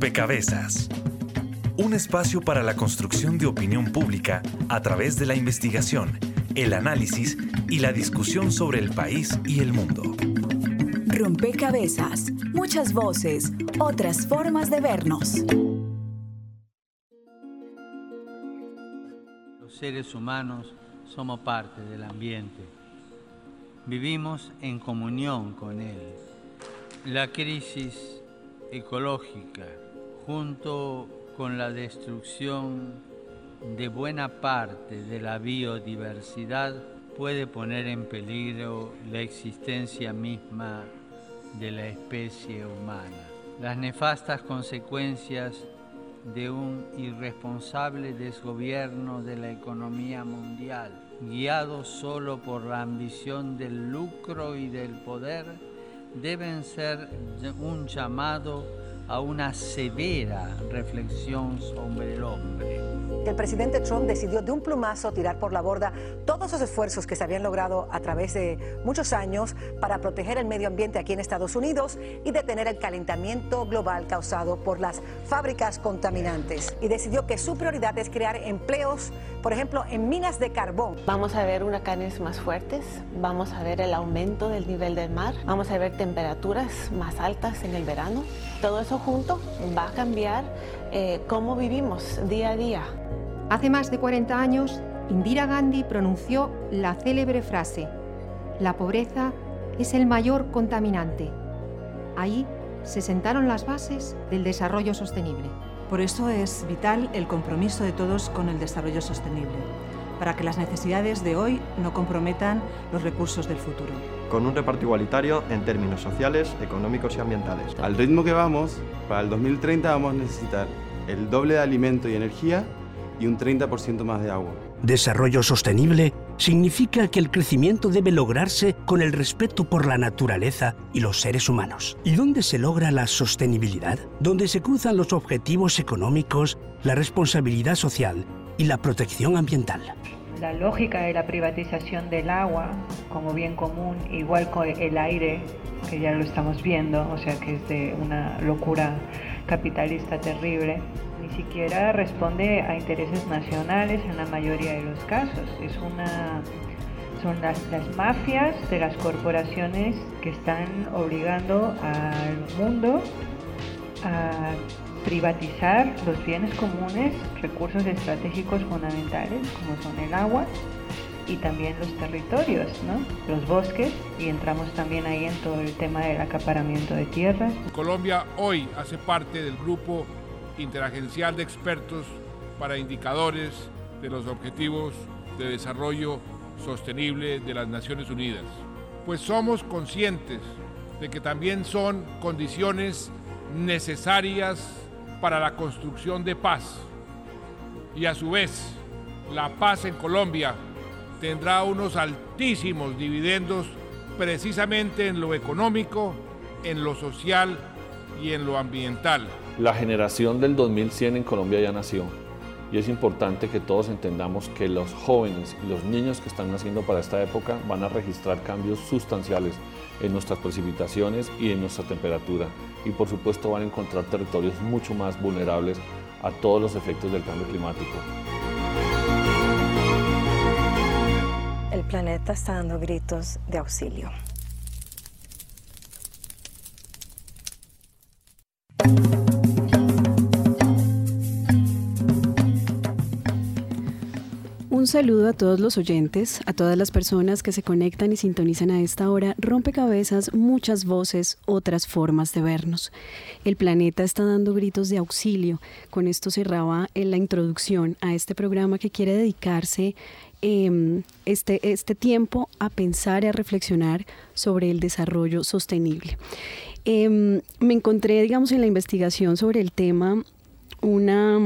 Rompecabezas. Un espacio para la construcción de opinión pública a través de la investigación, el análisis y la discusión sobre el país y el mundo. Rompecabezas. Muchas voces, otras formas de vernos. Los seres humanos somos parte del ambiente. Vivimos en comunión con él. La crisis ecológica, junto con la destrucción de buena parte de la biodiversidad, puede poner en peligro la existencia misma de la especie humana. Las nefastas consecuencias de un irresponsable desgobierno de la economía mundial, guiado solo por la ambición del lucro y del poder, deben ser un llamado a una severa reflexión sobre el hombre. El presidente Trump decidió de un plumazo tirar por la borda todos los esfuerzos que se habían logrado a través de muchos años para proteger el medio ambiente aquí en Estados Unidos y detener el calentamiento global causado por las fábricas contaminantes. Y decidió que su prioridad es crear empleos, por ejemplo, en minas de carbón. Vamos a ver huracanes más fuertes, vamos a ver el aumento del nivel del mar, vamos a ver temperaturas más altas en el verano. Todo eso junto va a cambiar eh, cómo vivimos día a día. Hace más de 40 años, Indira Gandhi pronunció la célebre frase, la pobreza es el mayor contaminante. Ahí se sentaron las bases del desarrollo sostenible. Por eso es vital el compromiso de todos con el desarrollo sostenible, para que las necesidades de hoy no comprometan los recursos del futuro. Con un reparto igualitario en términos sociales, económicos y ambientales. Al ritmo que vamos, para el 2030 vamos a necesitar el doble de alimento y energía y un 30% más de agua. Desarrollo sostenible significa que el crecimiento debe lograrse con el respeto por la naturaleza y los seres humanos. ¿Y dónde se logra la sostenibilidad? Donde se cruzan los objetivos económicos, la responsabilidad social y la protección ambiental. La lógica de la privatización del agua como bien común, igual con el aire, que ya lo estamos viendo, o sea que es de una locura capitalista terrible, ni siquiera responde a intereses nacionales en la mayoría de los casos. Es una, son las, las mafias de las corporaciones que están obligando al mundo a privatizar los bienes comunes, recursos estratégicos fundamentales como son el agua y también los territorios, ¿no? los bosques y entramos también ahí en todo el tema del acaparamiento de tierras. Colombia hoy hace parte del grupo interagencial de expertos para indicadores de los objetivos de desarrollo sostenible de las Naciones Unidas. Pues somos conscientes de que también son condiciones necesarias para la construcción de paz. Y a su vez, la paz en Colombia tendrá unos altísimos dividendos precisamente en lo económico, en lo social y en lo ambiental. La generación del 2100 en Colombia ya nació y es importante que todos entendamos que los jóvenes y los niños que están naciendo para esta época van a registrar cambios sustanciales en nuestras precipitaciones y en nuestra temperatura y por supuesto van a encontrar territorios mucho más vulnerables a todos los efectos del cambio climático. El planeta está dando gritos de auxilio. Saludo a todos los oyentes, a todas las personas que se conectan y sintonizan a esta hora. Rompecabezas, muchas voces, otras formas de vernos. El planeta está dando gritos de auxilio. Con esto cerraba en la introducción a este programa que quiere dedicarse em, este, este tiempo a pensar y a reflexionar sobre el desarrollo sostenible. Em, me encontré, digamos, en la investigación sobre el tema una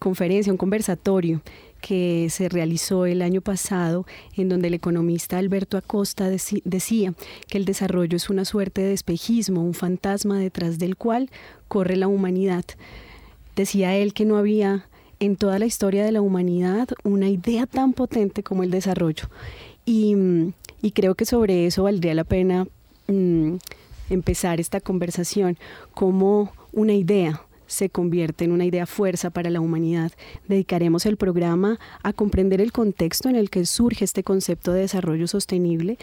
conferencia, un conversatorio que se realizó el año pasado, en donde el economista Alberto Acosta decía que el desarrollo es una suerte de espejismo, un fantasma detrás del cual corre la humanidad. Decía él que no había en toda la historia de la humanidad una idea tan potente como el desarrollo. Y, creo que sobre eso valdría la pena mm, empezar esta conversación como una idea se convierte en una idea fuerza para la humanidad. Dedicaremos el programa a comprender el contexto en el que surge este concepto de desarrollo sostenible,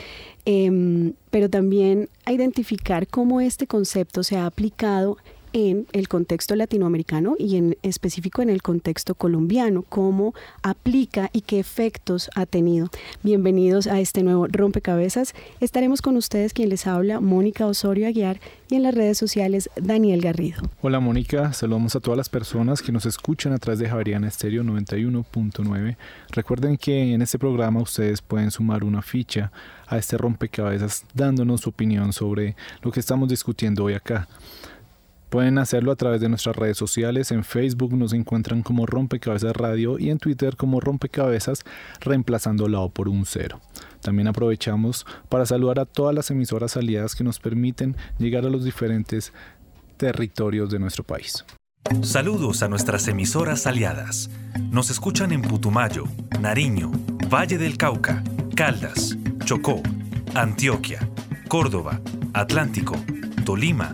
em, pero también a identificar cómo este concepto se ha aplicado en el contexto latinoamericano y en específico en el contexto colombiano, cómo aplica y qué efectos ha tenido. Bienvenidos a este nuevo rompecabezas. Estaremos con ustedes quien les habla, Mónica Osorio Aguiar, y en las redes sociales, Daniel Garrido. Hola Mónica, saludamos a todas las personas que nos escuchan a través de Javeriana Estéreo 91.9. Recuerden que en este programa ustedes pueden sumar una ficha a este rompecabezas dándonos su opinión sobre lo que estamos discutiendo hoy acá. Pueden hacerlo a través de nuestras redes sociales. En Facebook nos encuentran como Rompecabezas Radio y en Twitter como Rompecabezas, reemplazando la O por un cero. También aprovechamos para saludar a todas las emisoras aliadas que nos permiten llegar a los diferentes territorios de nuestro país. Saludos a nuestras emisoras aliadas. Nos escuchan en Putumayo, Nariño, Valle del Cauca, Caldas, Chocó, Antioquia, Córdoba, Atlántico, Tolima,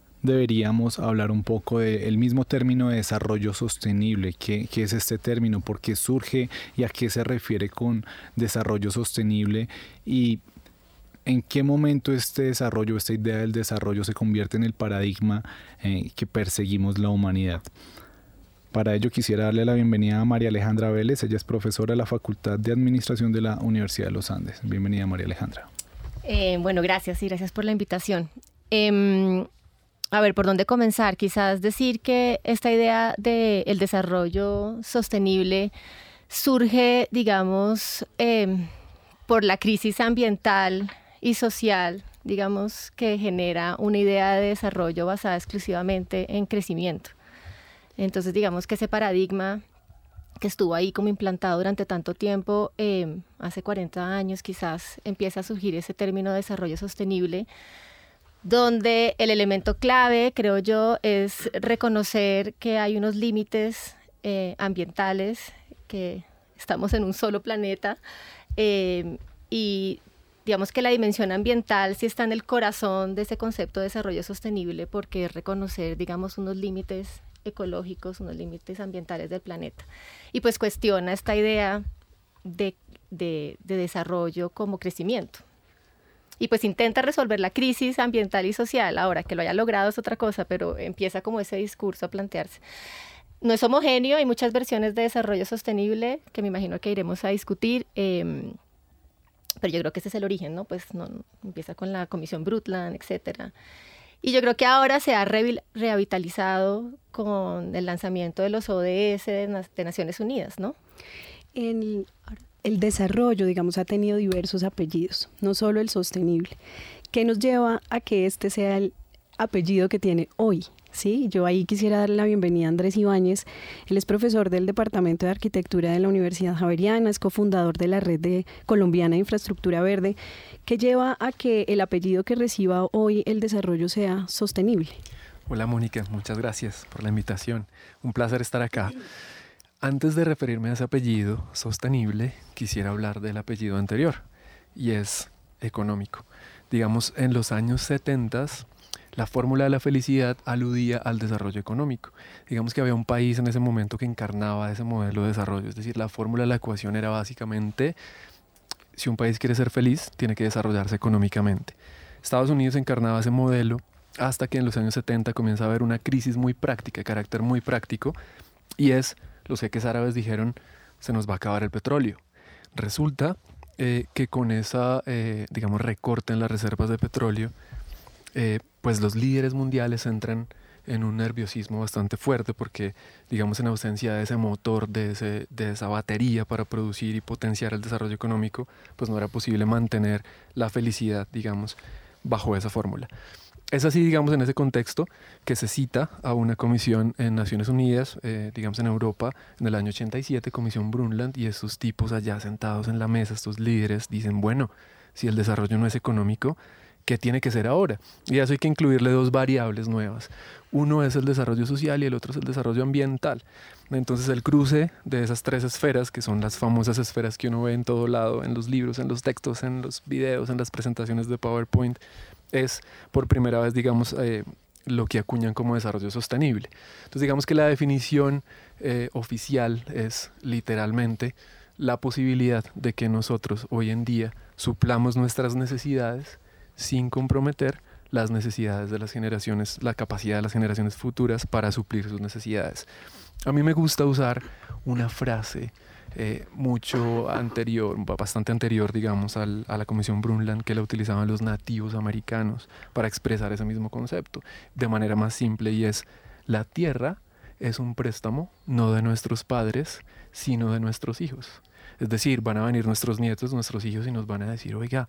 deberíamos hablar un poco del mismo término de desarrollo sostenible. ¿Qué, ¿Qué, es este término? ¿Por qué surge y a qué se refiere con desarrollo sostenible? Y en qué momento este desarrollo, esta idea del desarrollo se convierte en el paradigma eh, que perseguimos la humanidad. Para ello quisiera darle la bienvenida a María Alejandra Vélez. Ella es profesora de la Facultad de Administración de la Universidad de los Andes. Bienvenida María Alejandra. Eh, bueno, gracias y gracias por la invitación. Eh, a ver, ¿por dónde comenzar? Quizás decir que esta idea del desarrollo sostenible surge, digamos, em, por la crisis ambiental y social, digamos, que genera una idea de desarrollo basada exclusivamente en crecimiento. Entonces, digamos que ese paradigma que estuvo ahí como implantado durante tanto tiempo, em, hace 40 años quizás, empieza a surgir ese término de desarrollo sostenible donde el elemento clave, creo yo, es reconocer que hay unos límites eh, ambientales, que estamos en un solo planeta eh, y digamos que la dimensión ambiental sí está en el corazón de ese concepto de desarrollo sostenible porque es reconocer, digamos, unos límites ecológicos, unos límites ambientales del planeta. Y pues cuestiona esta idea de desarrollo como crecimiento y pues intenta resolver la crisis ambiental y social. Ahora que lo haya logrado es otra cosa, pero empieza como ese discurso a plantearse. No es homogéneo, hay muchas versiones de desarrollo sostenible que me imagino que iremos a discutir. Em, pero yo creo que ese es el origen, ¿no? Pues no, empieza con la Comisión Brundtland, etcétera. Y yo creo que ahora se ha revitalizado con el lanzamiento de los ODS de, Naciones Unidas, ¿no? El desarrollo, digamos, ha tenido diversos apellidos, no solo el sostenible, que nos lleva a que este sea el apellido que tiene hoy. Sí, yo ahí quisiera darle la bienvenida a Andrés Ibáñez. Él es profesor del Departamento de Arquitectura de la Universidad Javeriana, es cofundador de la Red de Colombiana de Infraestructura Verde, que lleva a que el apellido que reciba hoy el desarrollo sea sostenible. Hola Mónica, muchas gracias por la invitación. Un placer estar acá. Antes de referirme a ese apellido sostenible, quisiera hablar del apellido anterior, y es económico. Digamos, en los años 70, la fórmula de la felicidad aludía al desarrollo económico. Digamos que había un país en ese momento que encarnaba ese modelo de desarrollo, es decir, la fórmula de la ecuación era básicamente, si un país quiere ser feliz, tiene que desarrollarse económicamente. Estados Unidos encarnaba ese modelo hasta que en los años 70 comienza a haber una crisis muy práctica, de carácter muy práctico, y es los jeques árabes dijeron, se nos va a acabar el petróleo. Resulta eh, que con esa, eh, digamos, recorte en las reservas de petróleo, eh, pues los líderes mundiales entran en un nerviosismo bastante fuerte porque, digamos, en ausencia de ese motor, de, ese, de esa batería para producir y potenciar el desarrollo económico, pues no era posible mantener la felicidad, digamos, bajo esa fórmula. Es así, digamos, en ese contexto que se cita a una comisión en Naciones Unidas, eh, digamos en Europa, en el año 87, Comisión Brundtland, y estos tipos allá sentados en la mesa, estos líderes, dicen, bueno, si el desarrollo no es económico, ¿qué tiene que ser ahora? Y a eso hay que incluirle dos variables nuevas. Uno es el desarrollo social y el otro es el desarrollo ambiental. Entonces el cruce de esas tres esferas, que son las famosas esferas que uno ve en todo lado, en los libros, en los textos, en los videos, en las presentaciones de PowerPoint, es por primera vez, digamos, eh, lo que acuñan como desarrollo sostenible. Entonces, digamos que la definición eh, oficial es literalmente la posibilidad de que nosotros hoy en día suplamos nuestras necesidades sin comprometer las necesidades de las generaciones, la capacidad de las generaciones futuras para suplir sus necesidades. A mí me gusta usar una frase eh, mucho anterior, bastante anterior, digamos, a la Comisión Brundtland, que la utilizaban los nativos americanos para expresar ese mismo concepto de manera más simple y es la tierra es un préstamo no de nuestros padres, sino de nuestros hijos. Es decir, van a venir nuestros nietos, nuestros hijos y nos van a decir, oiga,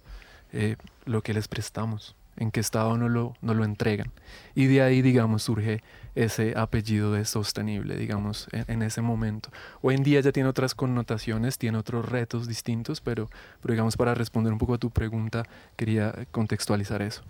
eh, lo que les prestamos, en qué estado no lo, no lo entregan. Y de ahí, digamos, surge ese apellido de sostenible, digamos, en, ese momento. Hoy en día ya tiene otras connotaciones, tiene otros retos distintos, pero, pero digamos, para responder un poco a tu pregunta, quería contextualizar eso.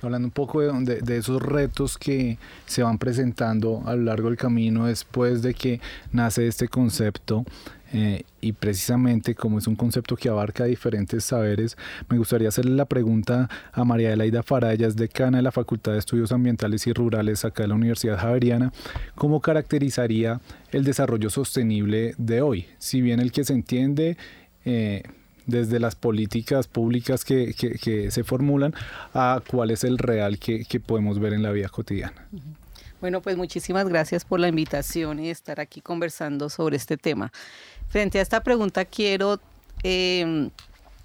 Hablando un poco de, esos retos que se van presentando a lo largo del camino después de que nace este concepto eh, y precisamente como es un concepto que abarca diferentes saberes, me gustaría hacerle la pregunta a María Elaida Farayas, decana de la Facultad de Estudios Ambientales y Rurales acá de la Universidad Javeriana, ¿cómo caracterizaría el desarrollo sostenible de hoy? Si bien el que se entiende... Eh, desde las políticas públicas que, se formulan a cuál es el real que, que podemos ver en la vida cotidiana. Bueno, pues muchísimas gracias por la invitación y estar aquí conversando sobre este tema. Frente a esta pregunta quiero em,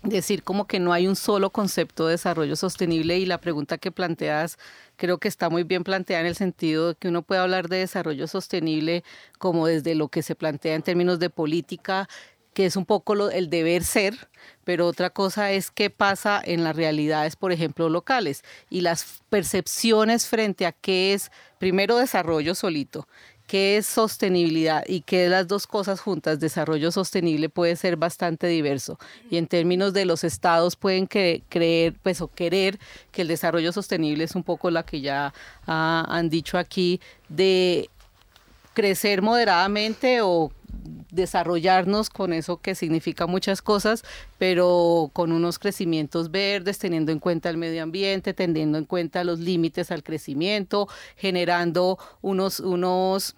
decir como que no hay un solo concepto de desarrollo sostenible y la pregunta que planteas creo que está muy bien planteada en el sentido de que uno puede hablar de desarrollo sostenible como desde lo que se plantea en términos de política que es un poco el deber ser, pero otra cosa es qué pasa en las realidades, por ejemplo, locales y las percepciones frente a qué es, primero, desarrollo solito qué es sostenibilidad y qué las dos cosas juntas, desarrollo sostenible puede ser bastante diverso. Y en términos de los estados pueden creer, pues o querer que el desarrollo sostenible es un poco la que ya han dicho aquí, de crecer moderadamente o desarrollarnos con eso que significa muchas cosas, pero con unos crecimientos verdes, teniendo en cuenta el medio ambiente, teniendo en cuenta los límites al crecimiento, generando unos, unos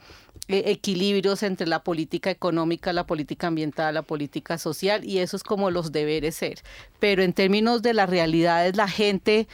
eh, equilibrios entre la política económica, la política ambiental, la política social, y eso es como los deberes ser. Pero en términos de las realidades, la gente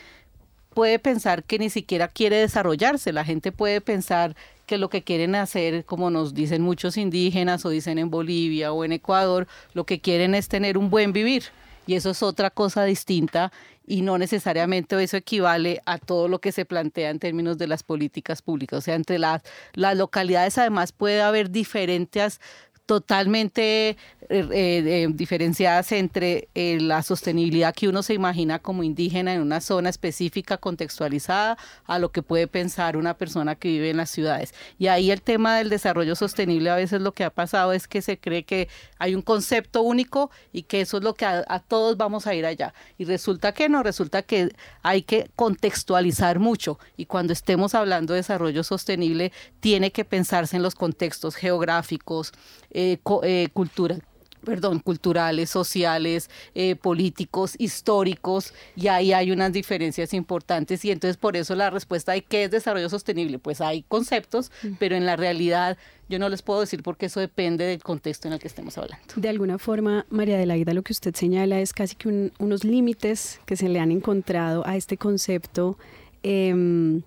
puede pensar que ni siquiera quiere desarrollarse, la gente puede pensar que lo que quieren hacer, como nos dicen muchos indígenas o dicen en Bolivia o en Ecuador, lo que quieren es tener un buen vivir. Y eso es otra cosa distinta y no necesariamente eso equivale a todo lo que se plantea en términos de las políticas públicas. O sea, entre las, las localidades además puede haber diferentes totalmente eh, eh, diferenciadas entre eh, la sostenibilidad que uno se imagina como indígena en una zona específica contextualizada a lo que puede pensar una persona que vive en las ciudades. Y ahí el tema del desarrollo sostenible a veces lo que ha pasado es que se cree que hay un concepto único y que eso es lo que a, a todos vamos a ir allá. Y resulta que no, resulta que hay que contextualizar mucho y cuando estemos hablando de desarrollo sostenible tiene que pensarse en los contextos geográficos, eh, eh, cultura, perdón, culturales, sociales, eh, políticos, históricos, y ahí hay unas diferencias importantes y entonces por eso la respuesta de qué es desarrollo sostenible, pues hay conceptos, mm. pero en la realidad yo no les puedo decir porque eso depende del contexto en el que estemos hablando. De alguna forma, María de la Aida, lo que usted señala es casi que unos límites que se le han encontrado a este concepto. Em,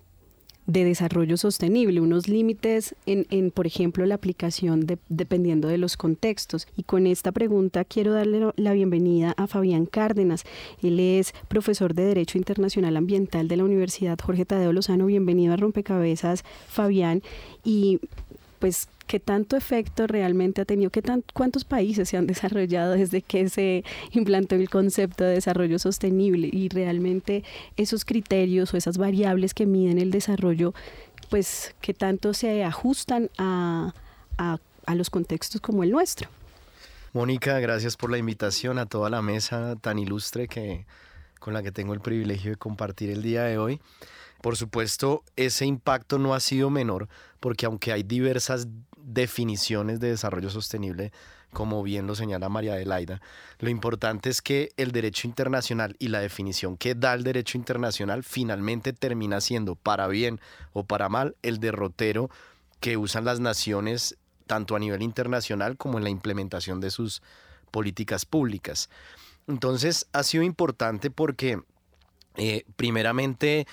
de desarrollo sostenible, unos límites en, en por ejemplo, la aplicación dependiendo de los contextos. Y con esta pregunta quiero darle la bienvenida a Fabián Cárdenas. Él es profesor de Derecho Internacional Ambiental de la Universidad Jorge Tadeo Lozano. Bienvenido a Rompecabezas, Fabián. Y pues qué tanto efecto realmente ha tenido, qué tan, cuántos países se han desarrollado desde que se implantó el concepto de desarrollo sostenible y realmente esos criterios o esas variables que miden el desarrollo, pues qué tanto se ajustan a, a, los contextos como el nuestro. Mónica, gracias por la invitación a toda la mesa tan ilustre que, con la que tengo el privilegio de compartir el día de hoy. Por supuesto, ese impacto no ha sido menor porque aunque hay diversas definiciones de desarrollo sostenible, como bien lo señala María Adelaida, lo importante es que el derecho internacional y la definición que da el derecho internacional finalmente termina siendo, para bien o para mal, el derrotero que usan las naciones tanto a nivel internacional como en la implementación de sus políticas públicas. Entonces ha sido importante porque eh, primeramente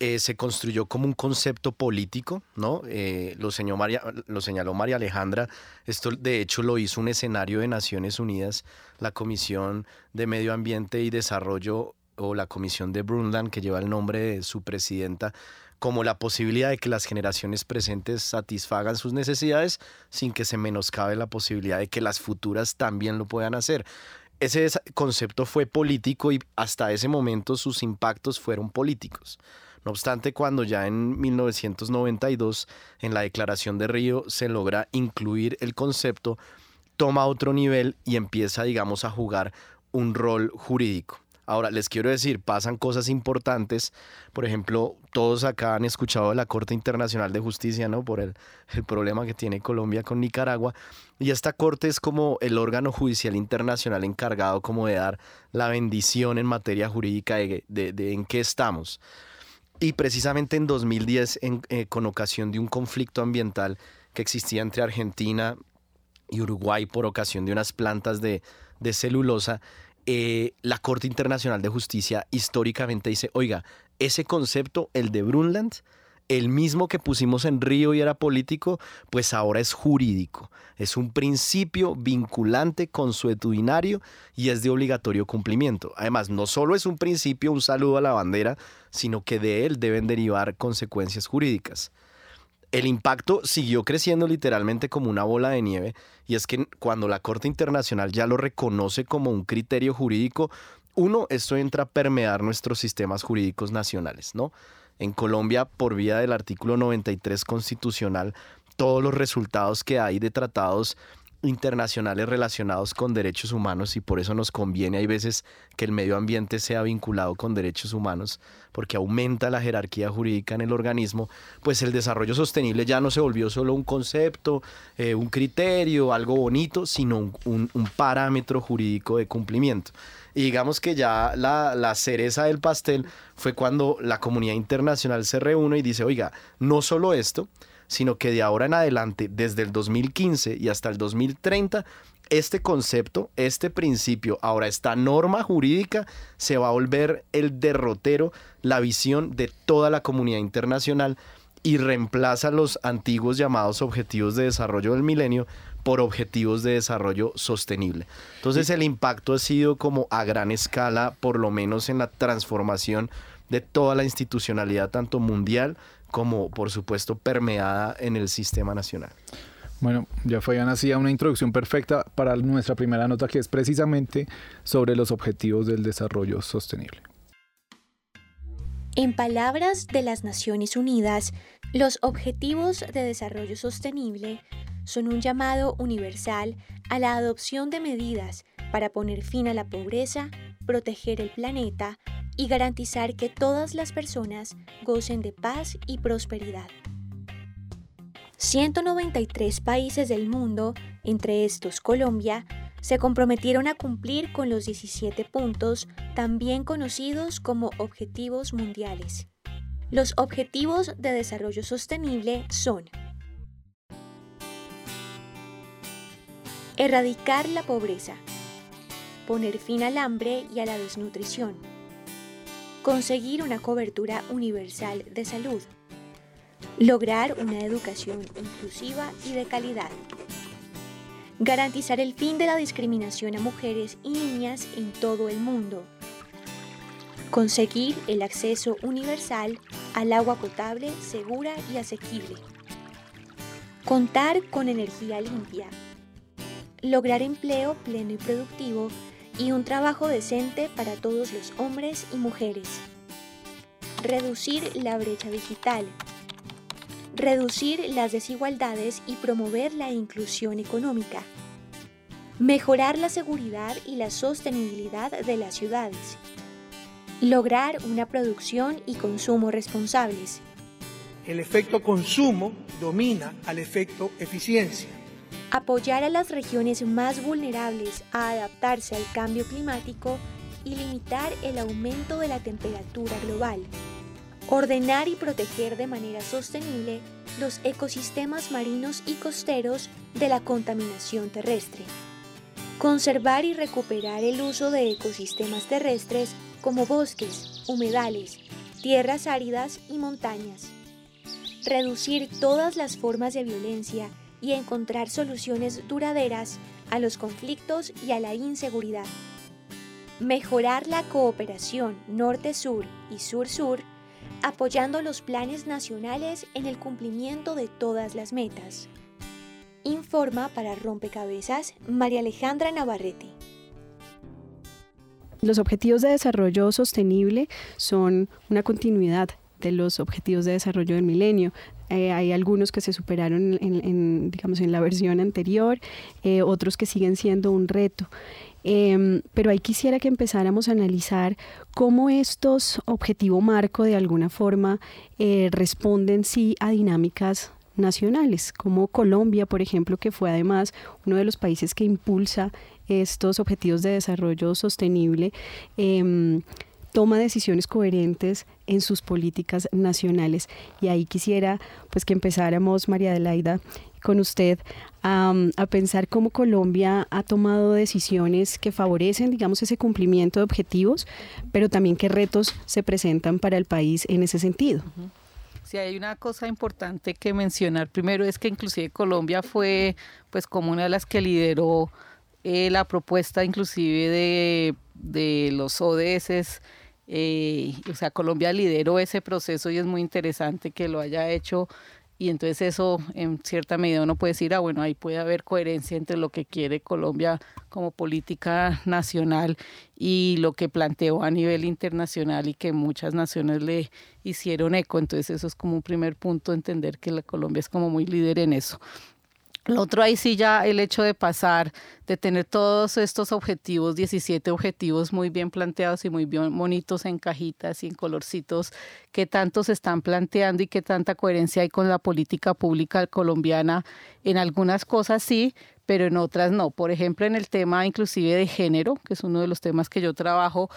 eh, se construyó como un concepto político, ¿no? Eh, lo, señaló María, lo señaló María Alejandra, esto de hecho lo hizo un escenario de Naciones Unidas, la Comisión de Medio Ambiente y Desarrollo o la Comisión de Brundtland, que lleva el nombre de su presidenta, como la posibilidad de que las generaciones presentes satisfagan sus necesidades sin que se menoscabe la posibilidad de que las futuras también lo puedan hacer. Ese concepto fue político y hasta ese momento sus impactos fueron políticos. No obstante, cuando ya en 1992, en la Declaración de Río, se logra incluir el concepto, toma otro nivel y empieza, digamos, a jugar un rol jurídico. Ahora, les quiero decir, pasan cosas importantes. Por ejemplo, todos acá han escuchado la Corte Internacional de Justicia, ¿no? Por el, problema que tiene Colombia con Nicaragua. Y esta Corte es como el órgano judicial internacional encargado como de dar la bendición en materia jurídica de, en qué estamos. Y precisamente en 2010, eh, con ocasión de un conflicto ambiental que existía entre Argentina y Uruguay por ocasión de unas plantas de, de celulosa, eh, la Corte Internacional de Justicia históricamente dice, oiga, ese concepto, el de Brundtland, el mismo que pusimos en Río y era político, pues ahora es jurídico. Es un principio vinculante, consuetudinario y es de obligatorio cumplimiento. Además, no solo es un principio, un saludo a la bandera, sino que de él deben derivar consecuencias jurídicas el impacto siguió creciendo literalmente como una bola de nieve y es que cuando la Corte Internacional ya lo reconoce como un criterio jurídico, uno, esto entra a permear nuestros sistemas jurídicos nacionales, ¿no? En Colombia, por vía del artículo 93 constitucional, todos los resultados que hay de tratados internacionales relacionados con derechos humanos y por eso nos conviene hay veces que el medio ambiente sea vinculado con derechos humanos porque aumenta la jerarquía jurídica en el organismo, pues el desarrollo sostenible ya no se volvió solo un concepto, eh, un criterio, algo bonito, sino un, parámetro jurídico de cumplimiento. Y digamos que ya la, la, cereza del pastel fue cuando la comunidad internacional se reúne y dice, oiga, no solo esto, sino que de ahora en adelante, desde el 2015 y hasta el 2030, este concepto, este principio, ahora esta norma jurídica se va a volver el derrotero, la visión de toda la comunidad internacional y reemplaza los antiguos llamados objetivos de desarrollo del milenio por objetivos de desarrollo sostenible. Entonces el impacto ha sido como a gran escala, por lo menos en la transformación de toda la institucionalidad, tanto mundial como por supuesto permeada en el sistema nacional. Bueno, ya fue hacía una introducción perfecta para nuestra primera nota que es precisamente sobre los objetivos del desarrollo sostenible. En palabras de las Naciones Unidas, los Objetivos de Desarrollo Sostenible son un llamado universal a la adopción de medidas para poner fin a la pobreza, proteger el planeta y garantizar que todas las personas gocen de paz y prosperidad. 193 países del mundo, entre estos Colombia, se comprometieron a cumplir con los 17 puntos, también conocidos como Objetivos Mundiales. Los Objetivos de Desarrollo Sostenible son Erradicar la pobreza, poner fin al hambre y a la desnutrición, conseguir una cobertura universal de salud, lograr una educación inclusiva y de calidad, garantizar el fin de la discriminación a mujeres y niñas en todo el mundo, conseguir el acceso universal al agua potable, segura y asequible, contar con energía limpia, lograr empleo pleno y productivo y un trabajo decente para todos los hombres y mujeres, reducir la brecha digital, reducir las desigualdades y promover la inclusión económica, mejorar la seguridad y la sostenibilidad de las ciudades, lograr una producción y consumo responsables. El efecto consumo domina al efecto eficiencia. Apoyar a las regiones más vulnerables a adaptarse al cambio climático y limitar el aumento de la temperatura global. Ordenar y proteger de manera sostenible los ecosistemas marinos y costeros de la contaminación terrestre. Conservar y recuperar el uso de ecosistemas terrestres como bosques, humedales, tierras áridas y montañas. Reducir todas las formas de violencia y encontrar soluciones duraderas a los conflictos y a la inseguridad. Mejorar la cooperación norte-sur y sur-sur apoyando los planes nacionales en el cumplimiento de todas las metas. Informa para Rompecabezas María Alejandra Navarrete. Los Objetivos de Desarrollo Sostenible son una continuidad de los Objetivos de Desarrollo del Milenio. Eh, hay algunos que se superaron en, digamos, en la versión anterior, eh, otros que siguen siendo un reto. Em, pero ahí quisiera que empezáramos a analizar cómo estos objetivos marco de alguna forma eh, responden sí a dinámicas nacionales, como Colombia, por ejemplo, que fue además uno de los países que impulsa estos objetivos de desarrollo sostenible. Em, toma decisiones coherentes en sus políticas nacionales. Y ahí quisiera pues que empezáramos, María Adelaida, con usted a, pensar cómo Colombia ha tomado decisiones que favorecen, digamos, ese cumplimiento de objetivos, pero también qué retos se presentan para el país en ese sentido. Sí, hay una cosa importante que mencionar. Primero es que inclusive Colombia fue pues como una de las que lideró eh, la propuesta inclusive de, de los ODS eh, o sea, Colombia lideró ese proceso y es muy interesante que lo haya hecho y entonces eso en cierta medida uno puede decir, ah, bueno, ahí puede haber coherencia entre lo que quiere Colombia como política nacional y lo que planteó a nivel internacional y que muchas naciones le hicieron eco. Entonces eso es como un primer punto, entender que la Colombia es como muy líder en eso. Lo otro ahí sí ya el hecho de pasar, de tener todos estos objetivos, 17 objetivos muy bien planteados y muy bien bonitos en cajitas y en colorcitos, que tanto se están planteando y qué tanta coherencia hay con la política pública colombiana. En algunas cosas sí, pero en otras no. Por ejemplo, en el tema inclusive de género, que es uno de los temas que yo trabajo,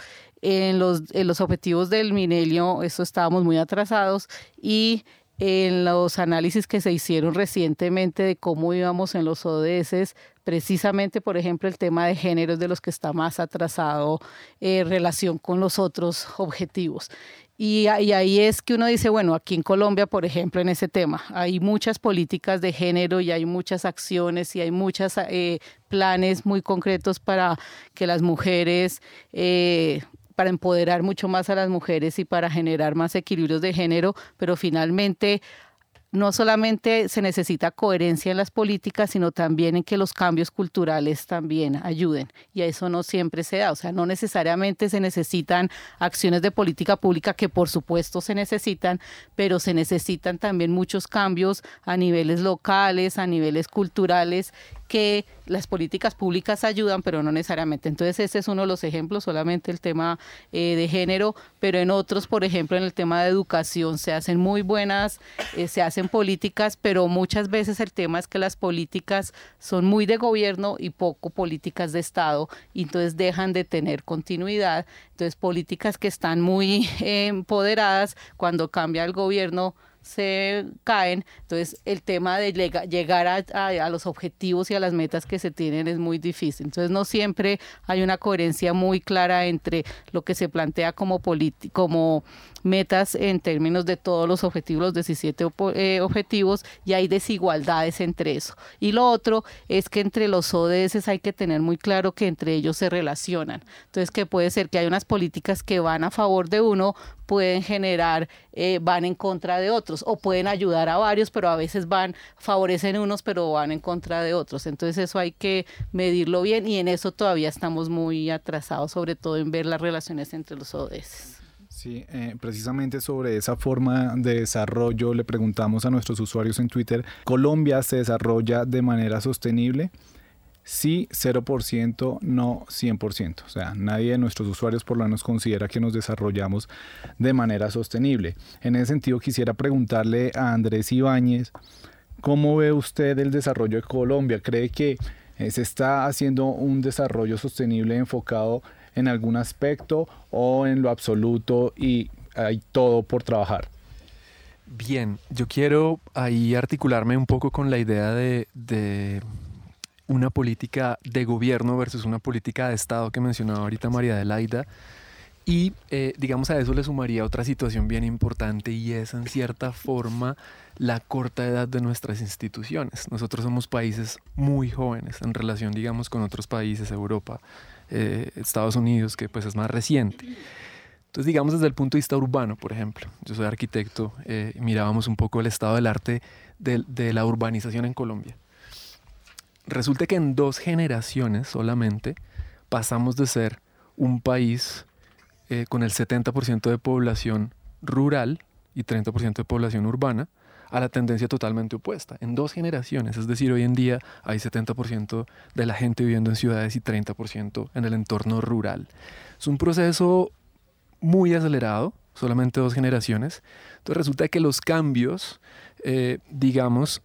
en los, en los objetivos del milenio, eso estábamos muy atrasados y en los análisis que se hicieron recientemente de cómo íbamos en los ODS, precisamente, por ejemplo, el tema de género es de los que está más atrasado en relación con los otros objetivos. Y, ahí es que uno dice, bueno, aquí en Colombia, por ejemplo, en ese tema, hay muchas políticas de género y hay muchas acciones y hay muchos eh, planes muy concretos para que las mujeres eh, para empoderar mucho más a las mujeres y para generar más equilibrios de género, pero finalmente no solamente se necesita coherencia en las políticas, sino también en que los cambios culturales también ayuden. Y eso no siempre se da. O sea, no necesariamente se necesitan acciones de política pública, que por supuesto se necesitan, pero se necesitan también muchos cambios a niveles locales, a niveles culturales que las políticas públicas ayudan, pero no necesariamente. Entonces ese es uno de los ejemplos, solamente el tema eh, de género, pero en otros, por ejemplo, en el tema de educación se hacen muy buenas, eh, se hacen políticas, pero muchas veces el tema es que las políticas son muy de gobierno y poco políticas de Estado, y entonces dejan de tener continuidad. Entonces políticas que están muy eh, empoderadas, cuando cambia el gobierno, se caen. Entonces, el tema de llegar a, los objetivos y a las metas que se tienen es muy difícil. Entonces, no siempre hay una coherencia muy clara entre lo que se plantea como, como metas en términos de todos los objetivos, los 17 eh, objetivos, y hay desigualdades entre eso. Y lo otro es que entre los ODS hay que tener muy claro que entre ellos se relacionan. Entonces, que puede ser que hay unas políticas que van a favor de uno, pueden generar, eh, van en contra de otros, o pueden ayudar a varios, pero a veces van, favorecen unos, pero van en contra de otros. Entonces eso hay que medirlo bien y en eso todavía estamos muy atrasados, sobre todo en ver las relaciones entre los ODS. Sí, eh, precisamente sobre esa forma de desarrollo le preguntamos a nuestros usuarios en Twitter, ¿Colombia se desarrolla de manera sostenible? sí 0%, no 100%. O sea, nadie de nuestros usuarios por lo menos considera que nos desarrollamos de manera sostenible. En ese sentido, quisiera preguntarle a Andrés Ibáñez, ¿cómo ve usted el desarrollo de Colombia? ¿Cree que eh, se está haciendo un desarrollo sostenible enfocado en algún aspecto o en lo absoluto y hay todo por trabajar? Bien, yo quiero ahí articularme un poco con la idea de una política de gobierno versus una política de Estado que mencionaba ahorita María Adelaida. Y eh, digamos a eso le sumaría otra situación bien importante y es en cierta forma la corta edad de nuestras instituciones. Nosotros somos países muy jóvenes en relación digamos con otros países, Europa, eh, Estados Unidos, que pues es más reciente. Entonces digamos desde el punto de vista urbano, por ejemplo, yo soy arquitecto, eh, mirábamos un poco el estado del arte de la urbanización en Colombia resulta que en dos generaciones solamente pasamos de ser un país eh, con el 70% de población rural y 30% de población urbana a la tendencia totalmente opuesta. En dos generaciones, es decir, hoy en día hay 70% de la gente viviendo en ciudades y 30% en el entorno rural. Es un proceso muy acelerado, solamente dos generaciones. Entonces resulta que los cambios, eh, digamos,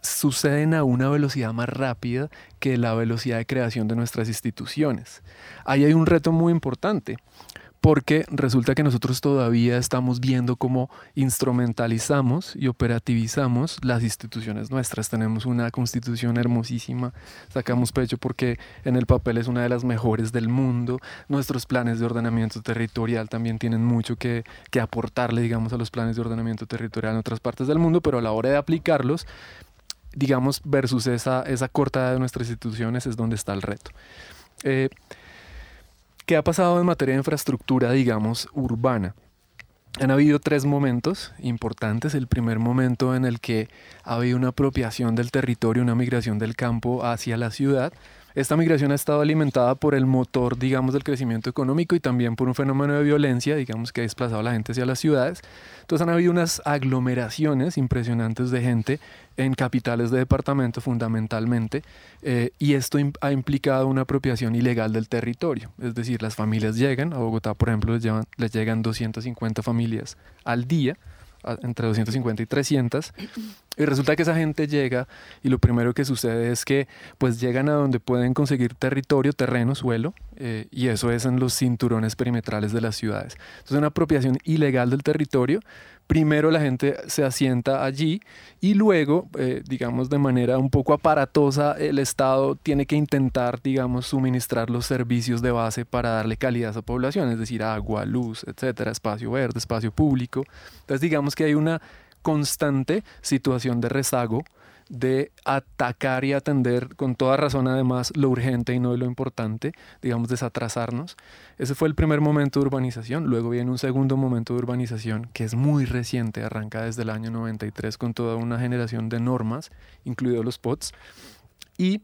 suceden a una velocidad más rápida que la velocidad de creación de nuestras instituciones. Ahí hay un reto muy importante, porque resulta que nosotros todavía estamos viendo cómo instrumentalizamos y operativizamos las instituciones nuestras. Tenemos una constitución hermosísima, sacamos pecho porque en el papel es una de las mejores del mundo. Nuestros planes de ordenamiento territorial también tienen mucho que, que aportarle, digamos, a los planes de ordenamiento territorial en otras partes del mundo, pero a la hora de aplicarlos digamos, versus esa, esa corta de nuestras instituciones es donde está el reto. Eh, ¿Qué ha pasado en materia de infraestructura, digamos, urbana? Han habido tres momentos importantes. El primer momento en el que ha habido una apropiación del territorio, una migración del campo hacia la ciudad, esta migración ha estado alimentada por el motor, digamos, del crecimiento económico y también por un fenómeno de violencia, digamos, que ha desplazado a la gente hacia las ciudades. Entonces han habido unas aglomeraciones impresionantes de gente en capitales de departamento fundamentalmente, eh, y esto ha implicado una apropiación ilegal del territorio. Es decir, las familias llegan, a Bogotá, por ejemplo, les, llevan, les llegan 250 familias al día, entre 250 y 300. Y resulta que esa gente llega y lo primero que sucede es que pues llegan a donde pueden conseguir territorio, terreno, suelo, eh, y eso es en los cinturones perimetrales de las ciudades. Entonces una apropiación ilegal del territorio primero la gente se asienta allí y luego, eh, digamos, de manera un poco aparatosa, el Estado tiene que intentar, digamos, suministrar los servicios de base para darle calidad a esa población, es decir, agua, luz, etcétera, espacio verde, espacio público. Entonces, digamos que hay una constante situación de rezago de atacar y atender con toda razón además lo urgente y no lo importante, digamos desatrasarnos. Ese fue el primer momento de urbanización, luego viene un segundo momento de urbanización que es muy reciente, arranca desde el año 93 con toda una generación de normas, incluidos los POTS, y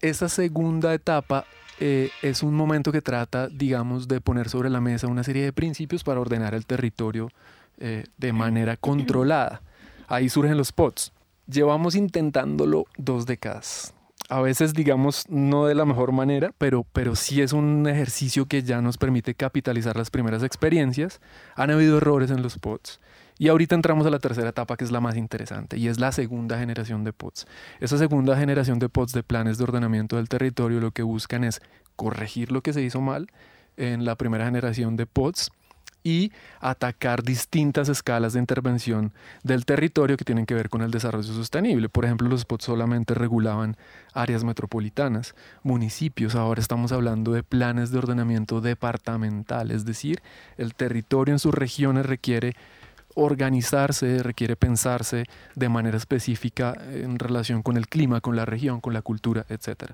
esa segunda etapa eh, es un momento que trata, digamos, de poner sobre la mesa una serie de principios para ordenar el territorio eh, de manera controlada. Ahí surgen los POTS llevamos intentándolo dos décadas. A veces, digamos, no de la mejor manera, pero, pero sí es un ejercicio que ya nos permite capitalizar las primeras experiencias. Han habido errores en los pods. Y ahorita entramos a la tercera etapa, que es la más interesante, y es la segunda generación de pods. Esa segunda generación de pods de planes de ordenamiento del territorio lo que buscan es corregir lo que se hizo mal en la primera generación de pods y atacar distintas escalas de intervención del territorio que tienen que ver con el desarrollo sostenible. Por ejemplo, los spots solamente regulaban áreas metropolitanas, municipios, ahora estamos hablando de planes de ordenamiento departamental, es decir, el territorio en sus regiones requiere organizarse, requiere pensarse de manera específica en relación con el clima, con la región, con la cultura, etc.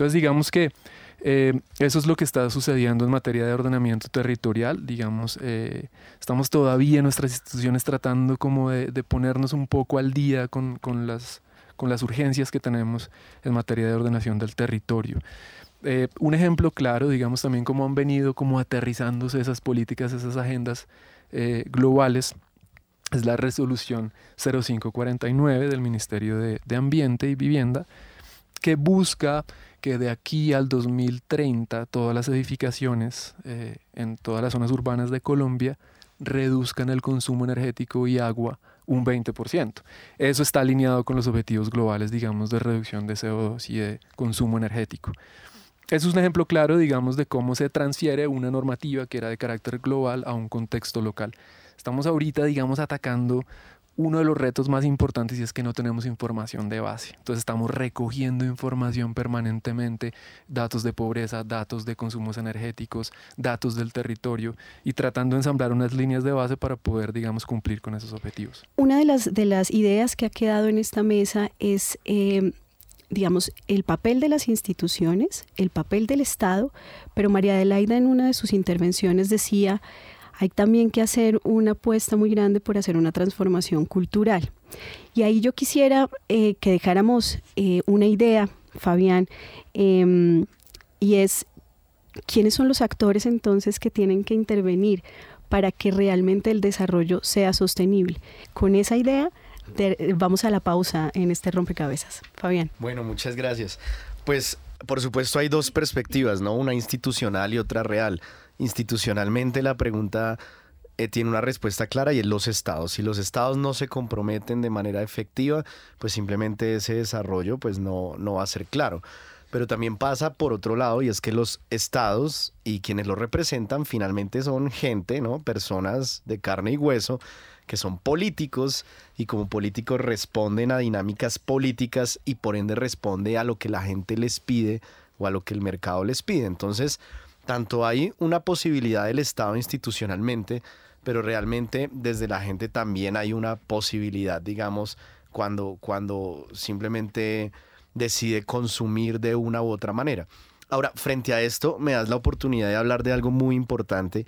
Entonces digamos que eh, eso es lo que está sucediendo en materia de ordenamiento territorial. Digamos, eh, estamos todavía en nuestras instituciones tratando como de, ponernos un poco al día con, con, las, con las urgencias que tenemos en materia de ordenación del territorio. Eh, un ejemplo claro, digamos también cómo han venido como aterrizándose esas políticas, esas agendas globales, es la resolución 0549 del Ministerio de, de Ambiente y Vivienda, que busca que de aquí al 2030 todas las edificaciones eh, en todas las zonas urbanas de Colombia reduzcan el consumo energético y agua un 20%. Eso está alineado con los objetivos globales, digamos, de reducción de CO2 y de consumo energético. Eso es un ejemplo claro, digamos, de cómo se transfiere una normativa que era de carácter global a un contexto local. Estamos ahorita, digamos, atacando uno de los retos más importantes es que no tenemos información de base. Entonces estamos recogiendo información permanentemente, datos de pobreza, datos de consumos energéticos, datos del territorio y tratando de ensamblar unas líneas de base para poder, digamos, cumplir con esos objetivos. Una de las, de las ideas que ha quedado en esta mesa es... Eh, digamos, el papel de las instituciones, el papel del Estado, pero María Adelaida en una de sus intervenciones decía, hay también que hacer una apuesta muy grande por hacer una transformación cultural. Y ahí yo quisiera eh, que dejáramos eh, una idea, Fabián, em, y es quiénes son los actores entonces que tienen que intervenir para que realmente el desarrollo sea sostenible. Con esa idea vamos a la pausa en este rompecabezas. Fabián. Bueno, muchas gracias. Pues por supuesto hay dos perspectivas, ¿no? Una institucional y otra real institucionalmente la pregunta eh, tiene una respuesta clara y es los estados. Si los estados no se comprometen de manera efectiva, pues simplemente ese desarrollo pues no, no va a ser claro. Pero también pasa por otro lado y es que los estados y quienes los representan finalmente son gente, ¿no? Personas de carne y hueso que son políticos y como políticos responden a dinámicas políticas y por ende responde a lo que la gente les pide o a lo que el mercado les pide. Entonces, tanto hay una posibilidad del Estado institucionalmente, pero realmente desde la gente también hay una posibilidad, digamos, cuando, cuando simplemente decide consumir de una u otra manera. Ahora, frente a esto, me das la oportunidad de hablar de algo muy importante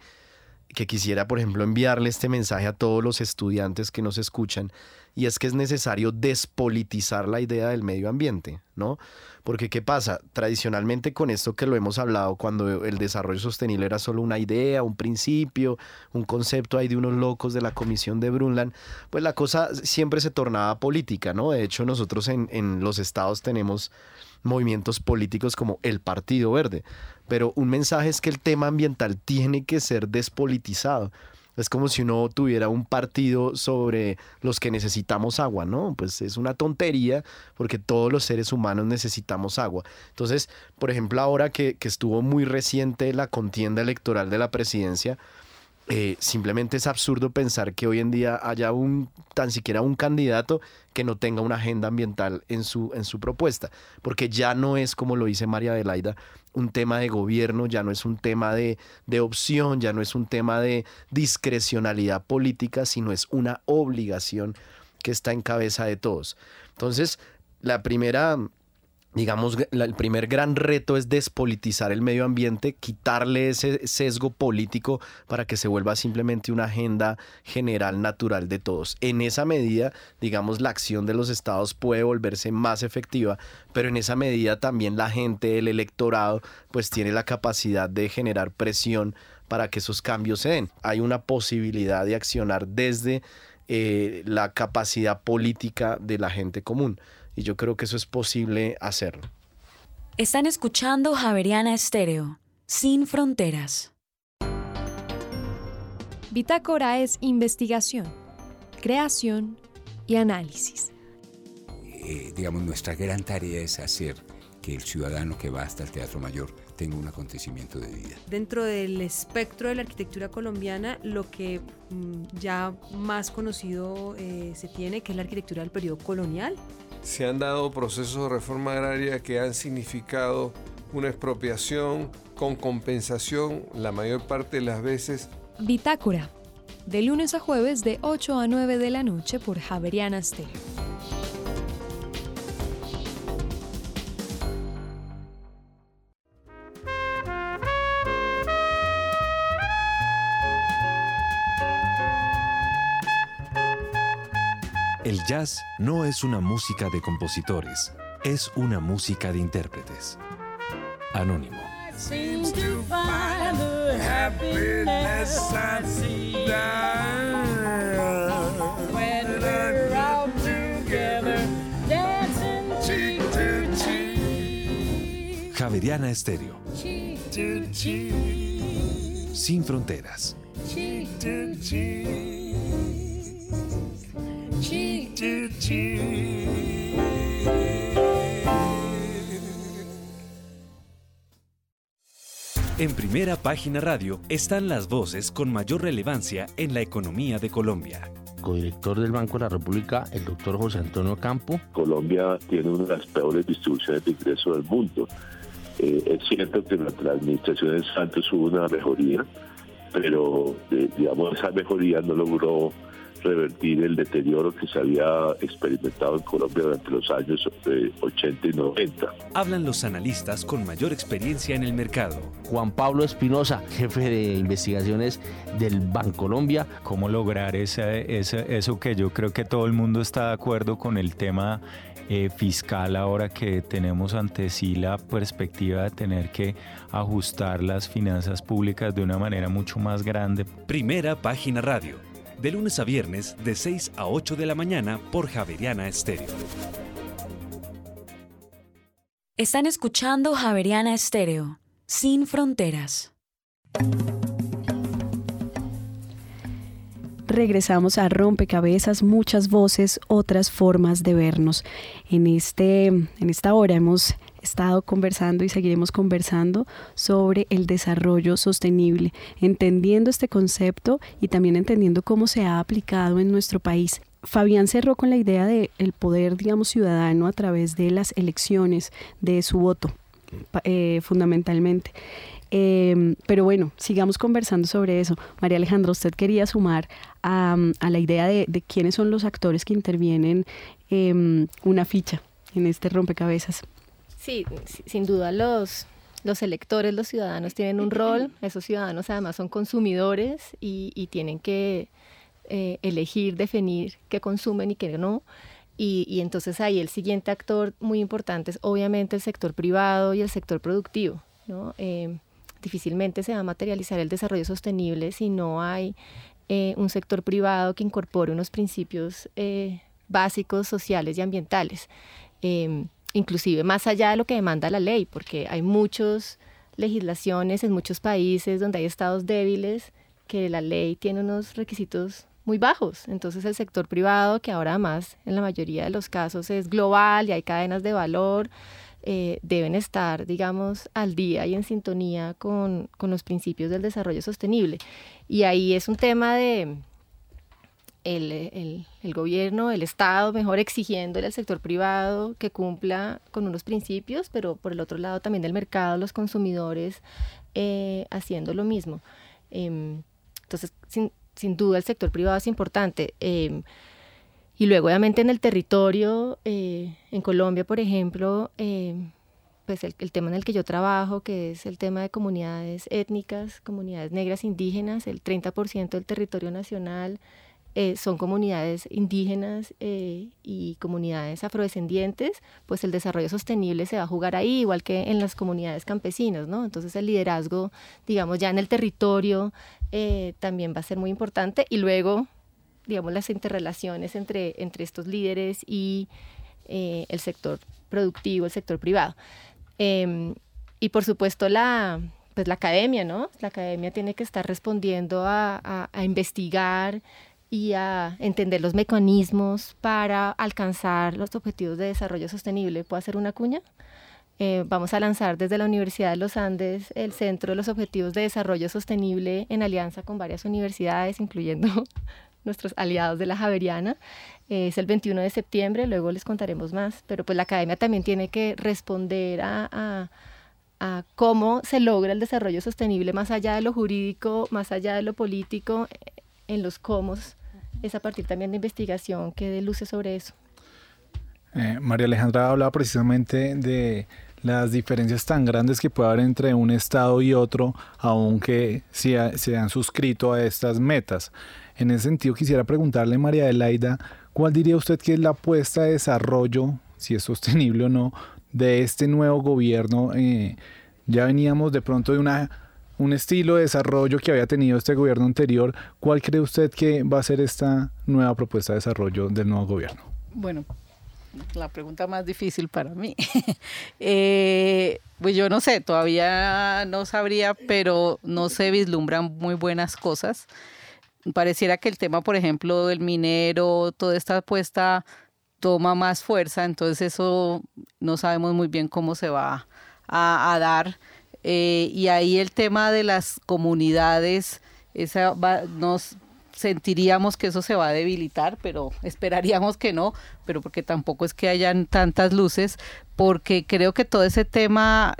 que quisiera, por ejemplo, enviarle este mensaje a todos los estudiantes que nos escuchan, y es que es necesario despolitizar la idea del medio ambiente, ¿no? Porque ¿qué pasa? Tradicionalmente con esto que lo hemos hablado, cuando el desarrollo sostenible era solo una idea, un principio, un concepto ahí de unos locos de la Comisión de Brundtland, pues la cosa siempre se tornaba política, ¿no? De hecho, nosotros en, en los estados tenemos movimientos políticos como el Partido Verde, pero un mensaje es que el tema ambiental tiene que ser despolitizado es como si uno tuviera un partido sobre los que necesitamos agua, ¿no? Pues es una tontería porque todos los seres humanos necesitamos agua. Entonces, por ejemplo, ahora que, que estuvo muy reciente la contienda electoral de la presidencia, eh, simplemente es absurdo pensar que hoy en día haya un tan siquiera un candidato que no tenga una agenda ambiental en su, en su propuesta, porque ya no es, como lo dice María Adelaida, un tema de gobierno, ya no es un tema de, de opción, ya no es un tema de discrecionalidad política, sino es una obligación que está en cabeza de todos. Entonces, la primera digamos, el primer gran reto es despolitizar el medio ambiente, quitarle ese sesgo político para que se vuelva simplemente una agenda general natural de todos. En esa medida, digamos, la acción de los estados puede volverse más efectiva, pero en esa medida también la gente, el electorado, pues tiene la capacidad de generar presión para que esos cambios se den. Hay una posibilidad de accionar desde eh, la capacidad política de la gente común y yo creo que eso es posible hacerlo. Están escuchando Javeriana Estéreo, sin fronteras. Bitácora es investigación, creación y análisis. Eh, digamos, nuestra gran tarea es hacer que el ciudadano que va hasta el Teatro Mayor tenga un acontecimiento de vida. Dentro del espectro de la arquitectura colombiana, lo que mm, ya más conocido eh, se tiene, que es la arquitectura del periodo colonial. Se han dado procesos de reforma agraria que han significado una expropiación con compensación la mayor parte de las veces. Bitácora, de lunes a jueves de 8 a 9 de la noche por Javeriana Stereo. Jazz no es una música de compositores, es una música de intérpretes. Anónimo. Javeriana Estéreo. Sin fronteras. En primera página radio están las voces con mayor relevancia en la economía de Colombia. Codirector del Banco de la República, el doctor José Antonio Campo. Colombia tiene una de las peores distribuciones de ingresos del mundo. Eh, es cierto que durante la administración de Santos hubo una mejoría, pero eh, digamos esa mejoría no logró revertir el deterioro que se había experimentado en Colombia durante los años 80 y 90. Hablan los analistas con mayor experiencia en el mercado. Juan Pablo Espinosa, jefe de investigaciones del Bancolombia. ¿Cómo lograr ese, eso que yo creo que todo el mundo está de acuerdo con el tema eh, fiscal ahora que tenemos ante sí la perspectiva de tener que ajustar las finanzas públicas de una manera mucho más grande? Primera página radio de lunes a viernes de 6 a 8 de la mañana por Javeriana Estéreo. Están escuchando Javeriana Estéreo, sin fronteras. regresamos a Rompecabezas, muchas voces, otras formas de vernos. En, este, en esta hora hemos estado conversando y seguiremos conversando sobre el desarrollo sostenible, entendiendo este concepto y también entendiendo cómo se ha aplicado en nuestro país. Fabián cerró con la idea del el poder, digamos, ciudadano a través de las elecciones, de su voto, eh, fundamentalmente. Em, pero bueno, sigamos conversando sobre eso. María Alejandra, usted quería sumar a, la idea de, quiénes son los actores que intervienen en una ficha en este rompecabezas. Sí, sin duda los, los electores, los ciudadanos tienen un rol, esos ciudadanos además son consumidores y, tienen que eh, elegir, definir qué consumen y qué no. Y, entonces ahí el siguiente actor muy importante es obviamente el sector privado y el sector productivo. Eh, difícilmente se va a materializar el desarrollo sostenible si no hay eh, un sector privado que incorpore unos principios básicos sociales y ambientales. Inclusive más allá de lo que demanda la ley, porque hay muchas legislaciones en muchos países donde hay estados débiles que la ley tiene unos requisitos muy bajos. Entonces el sector privado, que ahora más en la mayoría de los casos es global y hay cadenas de valor, eh, deben estar, digamos, al día y en sintonía con, con los principios del desarrollo sostenible. Y ahí es un tema de, el, gobierno, el Estado, mejor exigiéndole al sector privado que cumpla con unos principios, pero por el otro lado también del mercado, los consumidores eh, haciendo lo mismo. Em, entonces, sin, duda el sector privado es importante. Em, y luego, obviamente, en el territorio, eh, en Colombia, por ejemplo, em, pues el, el, tema en el que yo trabajo, que es el tema de comunidades étnicas, comunidades negras indígenas, el 30% del territorio nacional eh, son comunidades indígenas eh, y comunidades afrodescendientes, pues el desarrollo sostenible se va a jugar ahí, igual que en las comunidades campesinas, ¿no? Entonces el liderazgo, digamos, ya en el territorio eh, también va a ser muy importante y luego, digamos, las interrelaciones entre, entre estos líderes y el sector productivo, el sector privado. Em, y por supuesto la, pues la academia, ¿no? La academia tiene que estar respondiendo a, a investigar, y a entender los mecanismos para alcanzar los objetivos de desarrollo sostenible. ¿Puedo hacer una cuña? eh, vamos a lanzar desde la Universidad de los Andes el Centro de los Objetivos de Desarrollo Sostenible en alianza con varias universidades, incluyendo nuestros aliados de la Javeriana. es el 21 de septiembre, luego les contaremos más, pero pues la academia también tiene que responder a, a cómo se logra el desarrollo sostenible más allá de lo jurídico, más allá de lo político, en los cómo. Es a partir también de investigación que dé luces sobre eso. Eh, María Alejandra hablaba precisamente de las diferencias tan grandes que puede haber entre un estado y otro, aunque se, se han suscrito a estas metas. En ese sentido, quisiera preguntarle, María Adelaida, ¿cuál diría usted que es la apuesta de desarrollo, si es sostenible o no, de este nuevo gobierno? Eh, ya veníamos de pronto de una, un estilo de desarrollo que había tenido este gobierno anterior. ¿Cuál cree usted que va a ser esta nueva propuesta de desarrollo del nuevo gobierno? Bueno, la pregunta más difícil para mí. Eh, pues yo no sé, todavía no sabría, pero no se vislumbran muy buenas cosas. Pareciera que el tema, por ejemplo, del minero, toda esta apuesta toma más fuerza, entonces eso no sabemos muy bien cómo se va a, dar. Eh, y ahí el tema de las comunidades, esa nos sentiríamos que eso se va a debilitar, pero esperaríamos que no, pero porque tampoco es que hayan tantas luces, porque creo que todo ese tema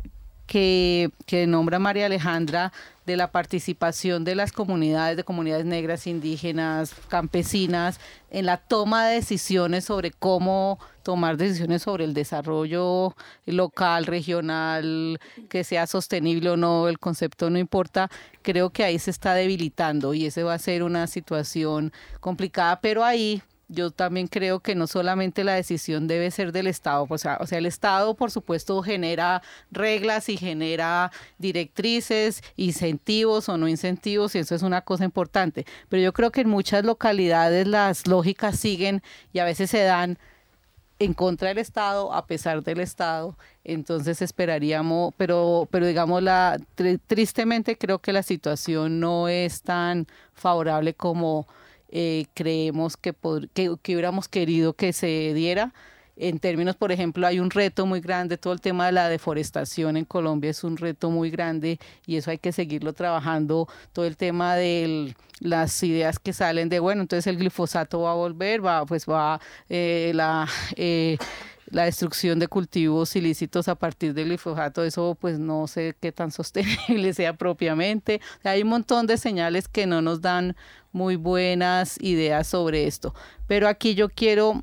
que, que nombra María Alejandra de la participación de las comunidades, de comunidades negras, indígenas, campesinas, en la toma de decisiones sobre cómo tomar decisiones sobre el desarrollo local, regional, que sea sostenible o no, el concepto no importa, creo que ahí se está debilitando y ese va a ser una situación complicada, pero ahí yo también creo que no solamente la decisión debe ser del Estado, o sea, o sea, el Estado por supuesto genera reglas y genera directrices, incentivos o no incentivos, y eso es una cosa importante, pero yo creo que en muchas localidades las lógicas siguen y a veces se dan en contra del Estado, a pesar del Estado, entonces esperaríamos, pero, pero digamos, la, tristemente creo que la situación no es tan favorable como eh, creemos que, que, que, hubiéramos querido que se diera. En términos, por ejemplo, hay un reto muy grande, todo el tema de la deforestación en Colombia es un reto muy grande y eso hay que seguirlo trabajando. Todo el tema de las ideas que salen de, bueno, entonces el glifosato va a volver, va, pues va eh, la... Eh, la destrucción de cultivos ilícitos a partir del glifosato, eso pues no sé qué tan sostenible sea propiamente. Hay un montón de señales que no nos dan muy buenas ideas sobre esto. Pero aquí yo quiero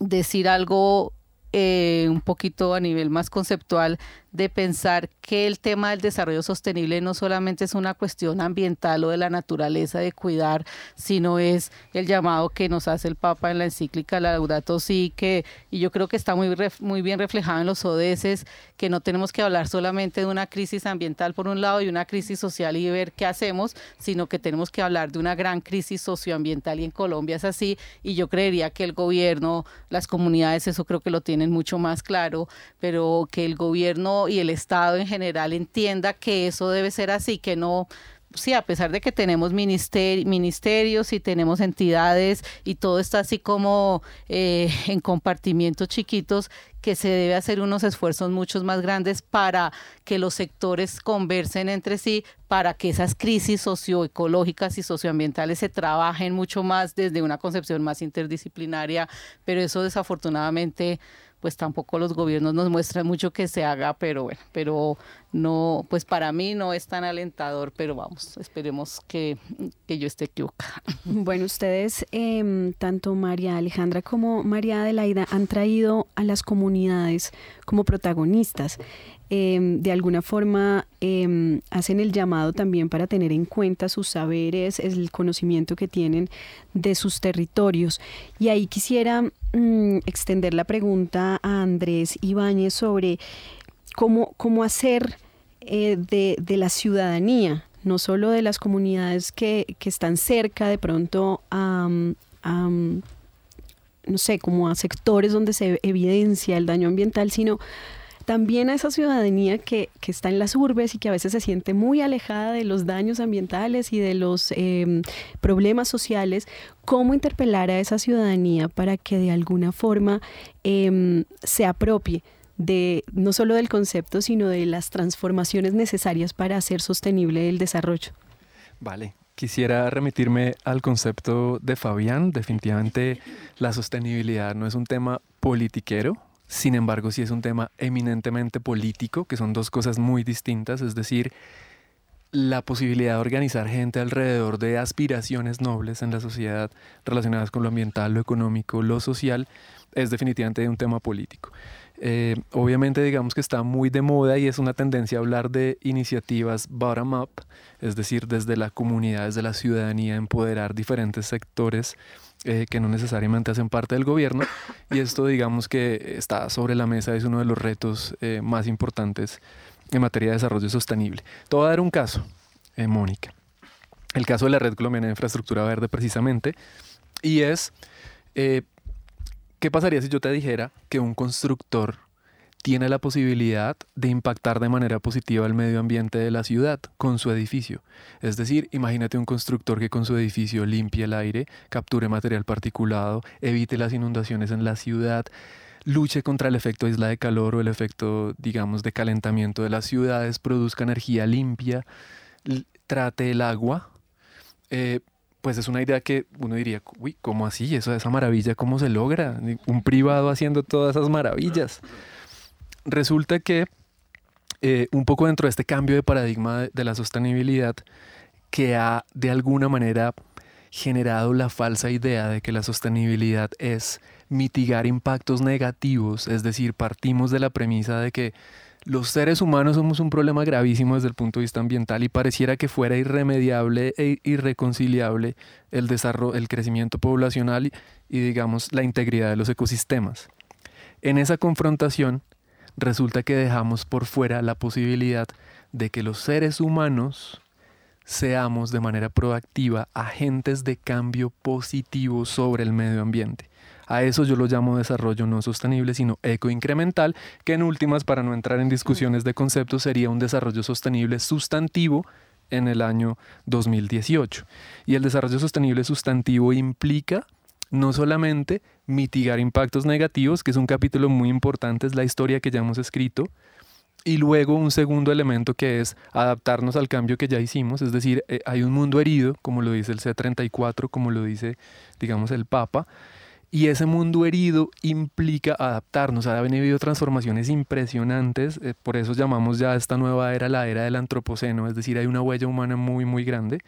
decir algo eh, un poquito a nivel más conceptual de pensar que el tema del desarrollo sostenible no solamente es una cuestión ambiental o de la naturaleza de cuidar, sino es el llamado que nos hace el Papa en la encíclica Laudato Si, que, y yo creo que está muy, muy bien reflejado en los ODS, que no tenemos que hablar solamente de una crisis ambiental por un lado y una crisis social y ver qué hacemos, sino que tenemos que hablar de una gran crisis socioambiental y en Colombia es así, y yo creería que el gobierno, las comunidades, eso creo que lo tienen mucho más claro, pero que el gobierno y el Estado en general entienda que eso debe ser así, que no sí, a pesar de que tenemos ministerios y tenemos entidades y todo está así como eh, en compartimientos chiquitos, que se debe hacer unos esfuerzos muchos más grandes para que los sectores conversen entre sí, para que esas crisis socioecológicas y socioambientales se trabajen mucho más desde una concepción más interdisciplinaria, pero eso desafortunadamente pues tampoco los gobiernos nos muestran mucho que se haga, pero bueno, pero no, pues para mí no es tan alentador, pero vamos, esperemos que, yo esté equivocada. Bueno, ustedes, em, tanto María Alejandra como María Adelaida, han traído a las comunidades como protagonistas. Em, de alguna forma em, hacen el llamado también para tener en cuenta sus saberes, el conocimiento que tienen de sus territorios. Y ahí quisiera mm, extender la pregunta a Andrés Ibáñez sobre cómo, cómo hacer eh, de, la ciudadanía, no solo de las comunidades que, están cerca de pronto a, no sé, como a sectores donde se evidencia el daño ambiental, sino también a esa ciudadanía que, está en las urbes y que a veces se siente muy alejada de los daños ambientales y de los em, problemas sociales, cómo interpelar a esa ciudadanía para que de alguna forma em, se apropie de no solo del concepto, sino de las transformaciones necesarias para hacer sostenible el desarrollo. Vale, quisiera remitirme al concepto de Fabián. Definitivamente la sostenibilidad no es un tema politiquero, sin embargo sí es un tema eminentemente político, que son dos cosas muy distintas, es decir, la posibilidad de organizar gente alrededor de aspiraciones nobles en la sociedad relacionadas con lo ambiental, lo económico, lo social, es definitivamente un tema político. Eh, obviamente digamos que está muy de moda y es una tendencia a hablar de iniciativas bottom-up, es decir, desde la comunidad, desde la ciudadanía, empoderar diferentes sectores eh, que no necesariamente hacen parte del gobierno. Y esto digamos que está sobre la mesa, es uno de los retos eh, más importantes en materia de desarrollo sostenible. Te voy a dar un caso, Mónica. El caso de la Red Colombiana de Infraestructura Verde precisamente. Y es ¿Qué pasaría si yo te dijera que un constructor tiene la posibilidad de impactar de manera positiva el medio ambiente de la ciudad con su edificio? Es decir, imagínate un constructor que con su edificio limpie el aire, capture material particulado, evite las inundaciones en la ciudad, luche contra el efecto isla de calor o el efecto, digamos, de calentamiento de las ciudades, produzca energía limpia, trate el agua, eh, pues es una idea que uno diría, uy, ¿cómo así? Eso, esa maravilla, ¿cómo se logra? Un privado haciendo todas esas maravillas. Resulta que eh, un poco dentro de este cambio de paradigma de, la sostenibilidad, que ha de alguna manera generado la falsa idea de que la sostenibilidad es mitigar impactos negativos, es decir, partimos de la premisa de que los seres humanos somos un problema gravísimo desde el punto de vista ambiental y pareciera que fuera irremediable e irreconciliable el desarrollo, el crecimiento poblacional y, y digamos la integridad de los ecosistemas. En esa confrontación resulta que dejamos por fuera la posibilidad de que los seres humanos seamos de manera proactiva agentes de cambio positivo sobre el medio ambiente. A eso yo lo llamo desarrollo no sostenible, sino ecoincremental, que en últimas, para no entrar en discusiones de conceptos, sería un desarrollo sostenible sustantivo en el año 2018. Y el desarrollo sostenible sustantivo implica no solamente mitigar impactos negativos, que es un capítulo muy importante, es la historia que ya hemos escrito, y luego un segundo elemento que es adaptarnos al cambio que ya hicimos, es decir, eh, hay un mundo herido, como lo dice el C34, como lo dice, digamos, el Papa, y ese mundo herido implica adaptarnos. Ha venido transformaciones impresionantes, eh, por eso llamamos ya esta nueva era la era del antropoceno, es decir, hay una huella humana muy, muy grande.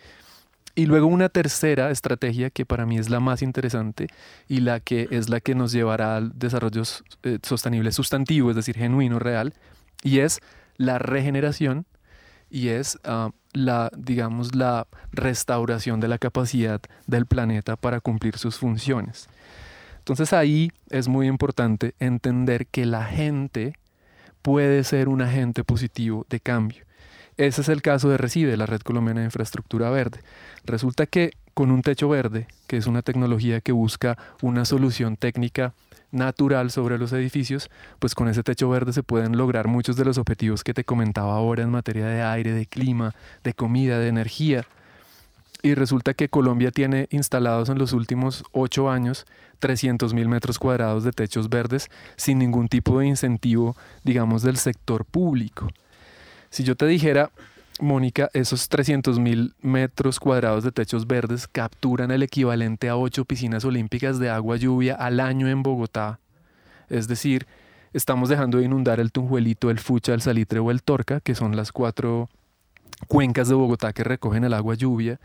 Y luego una tercera estrategia que para mí es la más interesante y la que es la que nos llevará al desarrollo eh, sostenible sustantivo, es decir, genuino, real, y es la regeneración y es ah, la, digamos, la restauración de la capacidad del planeta para cumplir sus funciones. Entonces ahí es muy importante entender que la gente puede ser un agente positivo de cambio. Ese es el caso de Recibe, la Red Colombiana de Infraestructura Verde. Resulta que con un techo verde, que es una tecnología que busca una solución técnica natural sobre los edificios, pues con ese techo verde se pueden lograr muchos de los objetivos que te comentaba ahora en materia de aire, de clima, de comida, de energía. Y resulta que Colombia tiene instalados en los últimos ocho años 300 mil metros cuadrados de techos verdes sin ningún tipo de incentivo, digamos, del sector público. Si yo te dijera, Mónica, esos 300 mil metros cuadrados de techos verdes capturan el equivalente a ocho piscinas olímpicas de agua lluvia al año en Bogotá. Es decir, estamos dejando de inundar el Tunjuelito, el Fucha, el Salitre o el Torca, que son las cuatro cuencas de Bogotá que recogen el agua lluvia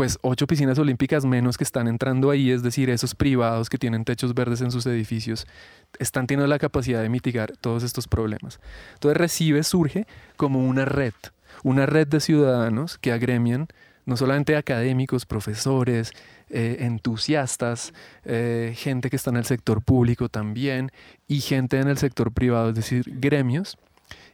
pues ocho piscinas olímpicas menos que están entrando ahí, es decir, esos privados que tienen techos verdes en sus edificios, están teniendo la capacidad de mitigar todos estos problemas. Entonces Recibe surge como una red, una red de ciudadanos que agremian no solamente académicos, profesores, eh, entusiastas, eh, gente que está en el sector público también y gente en el sector privado, es decir, gremios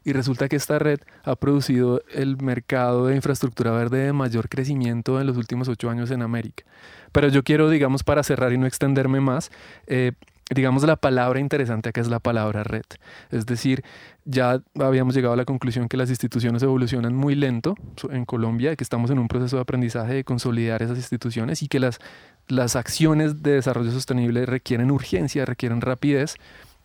y resulta que esta red ha producido el mercado de infraestructura verde de mayor crecimiento en los últimos ocho años en América. Pero yo quiero, digamos, para cerrar y no extenderme más, eh, digamos, la palabra interesante acá es la palabra red. Es decir, ya habíamos llegado a la conclusión que las instituciones evolucionan muy lento en Colombia, que estamos en un proceso de aprendizaje de consolidar esas instituciones y que las, las acciones de desarrollo sostenible requieren urgencia, requieren rapidez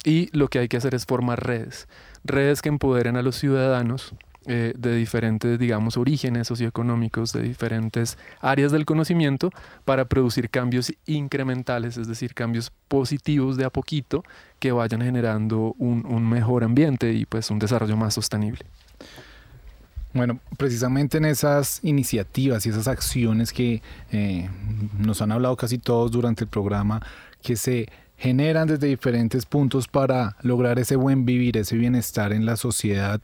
Y lo que hay que hacer es formar redes, redes que empoderen a los ciudadanos eh, de diferentes, digamos, orígenes socioeconómicos, de diferentes áreas del conocimiento, para producir cambios incrementales, es decir, cambios positivos de a poquito que vayan generando un, un mejor ambiente y pues un desarrollo más sostenible. Bueno, precisamente en esas iniciativas y esas acciones que eh, nos han hablado casi todos durante el programa, que se generan desde diferentes puntos para lograr ese buen vivir, ese bienestar en la sociedad.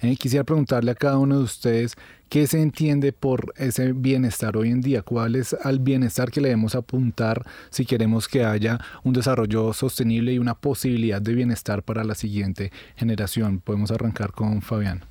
Eh, quisiera preguntarle a cada uno de ustedes qué se entiende por ese bienestar hoy en día, cuál es el bienestar que le debemos apuntar si queremos que haya un desarrollo sostenible y una posibilidad de bienestar para la siguiente generación. Podemos arrancar con Fabián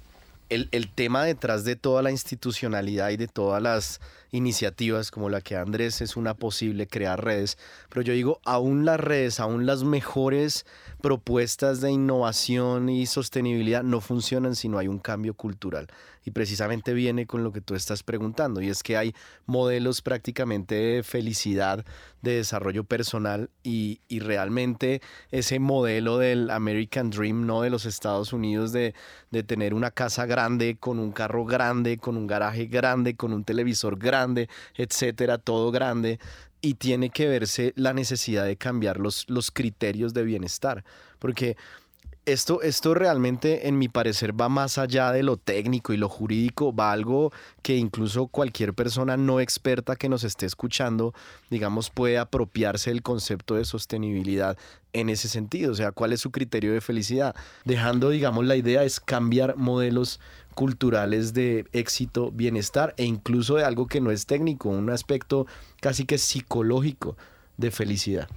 el, el, tema detrás de toda la institucionalidad y de todas las iniciativas como la que Andrés es una posible crear redes, pero yo digo, aún las redes, aún las mejores propuestas de innovación y sostenibilidad no funcionan si no hay un cambio cultural. Y precisamente viene con lo que tú estás preguntando, y es que hay modelos prácticamente de felicidad, de desarrollo personal, y, y realmente ese modelo del American Dream, no de los Estados Unidos, de, de tener una casa grande, con un carro grande, con un garaje grande, con un televisor grande, etcétera, todo grande, y tiene que verse la necesidad de cambiar los, los criterios de bienestar, porque esto, esto realmente, en mi parecer, va más allá de lo técnico y lo jurídico, va algo que incluso cualquier persona no experta que nos esté escuchando, digamos, puede apropiarse del concepto de sostenibilidad en ese sentido. O sea, ¿cuál es su criterio de felicidad? Dejando, digamos, la idea es cambiar modelos culturales de éxito, bienestar e incluso de algo que no es técnico, un aspecto casi que psicológico de felicidad.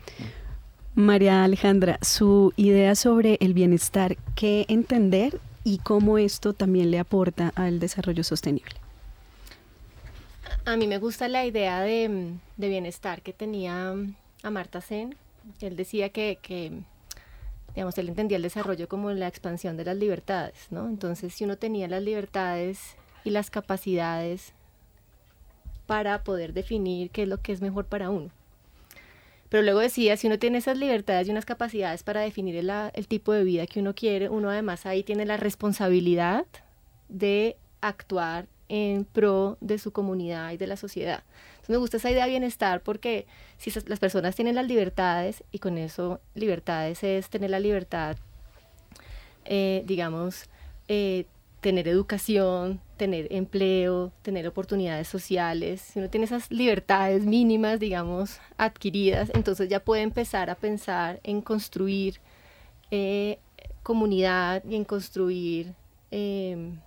María Alejandra, su idea sobre el bienestar, ¿qué entender y cómo esto también le aporta al desarrollo sostenible? A mí me gusta la idea de, bienestar que tenía Amartya Sen. Él decía que, que, digamos, él entendía el desarrollo como la expansión de las libertades, ¿no? Entonces, si uno tenía las libertades y las capacidades para poder definir qué es lo que es mejor para uno. Pero luego decía, si uno tiene esas libertades y unas capacidades para definir el, el, tipo de vida que uno quiere, uno además ahí tiene la responsabilidad de actuar en pro de su comunidad y de la sociedad. Entonces me gusta esa idea de bienestar porque si las personas tienen las libertades, y con eso libertades es tener la libertad, eh, digamos, eh, tener educación, tener empleo, tener oportunidades sociales, si uno tiene esas libertades mínimas, digamos, adquiridas, entonces ya puede empezar a pensar en construir eh, comunidad y en construir em,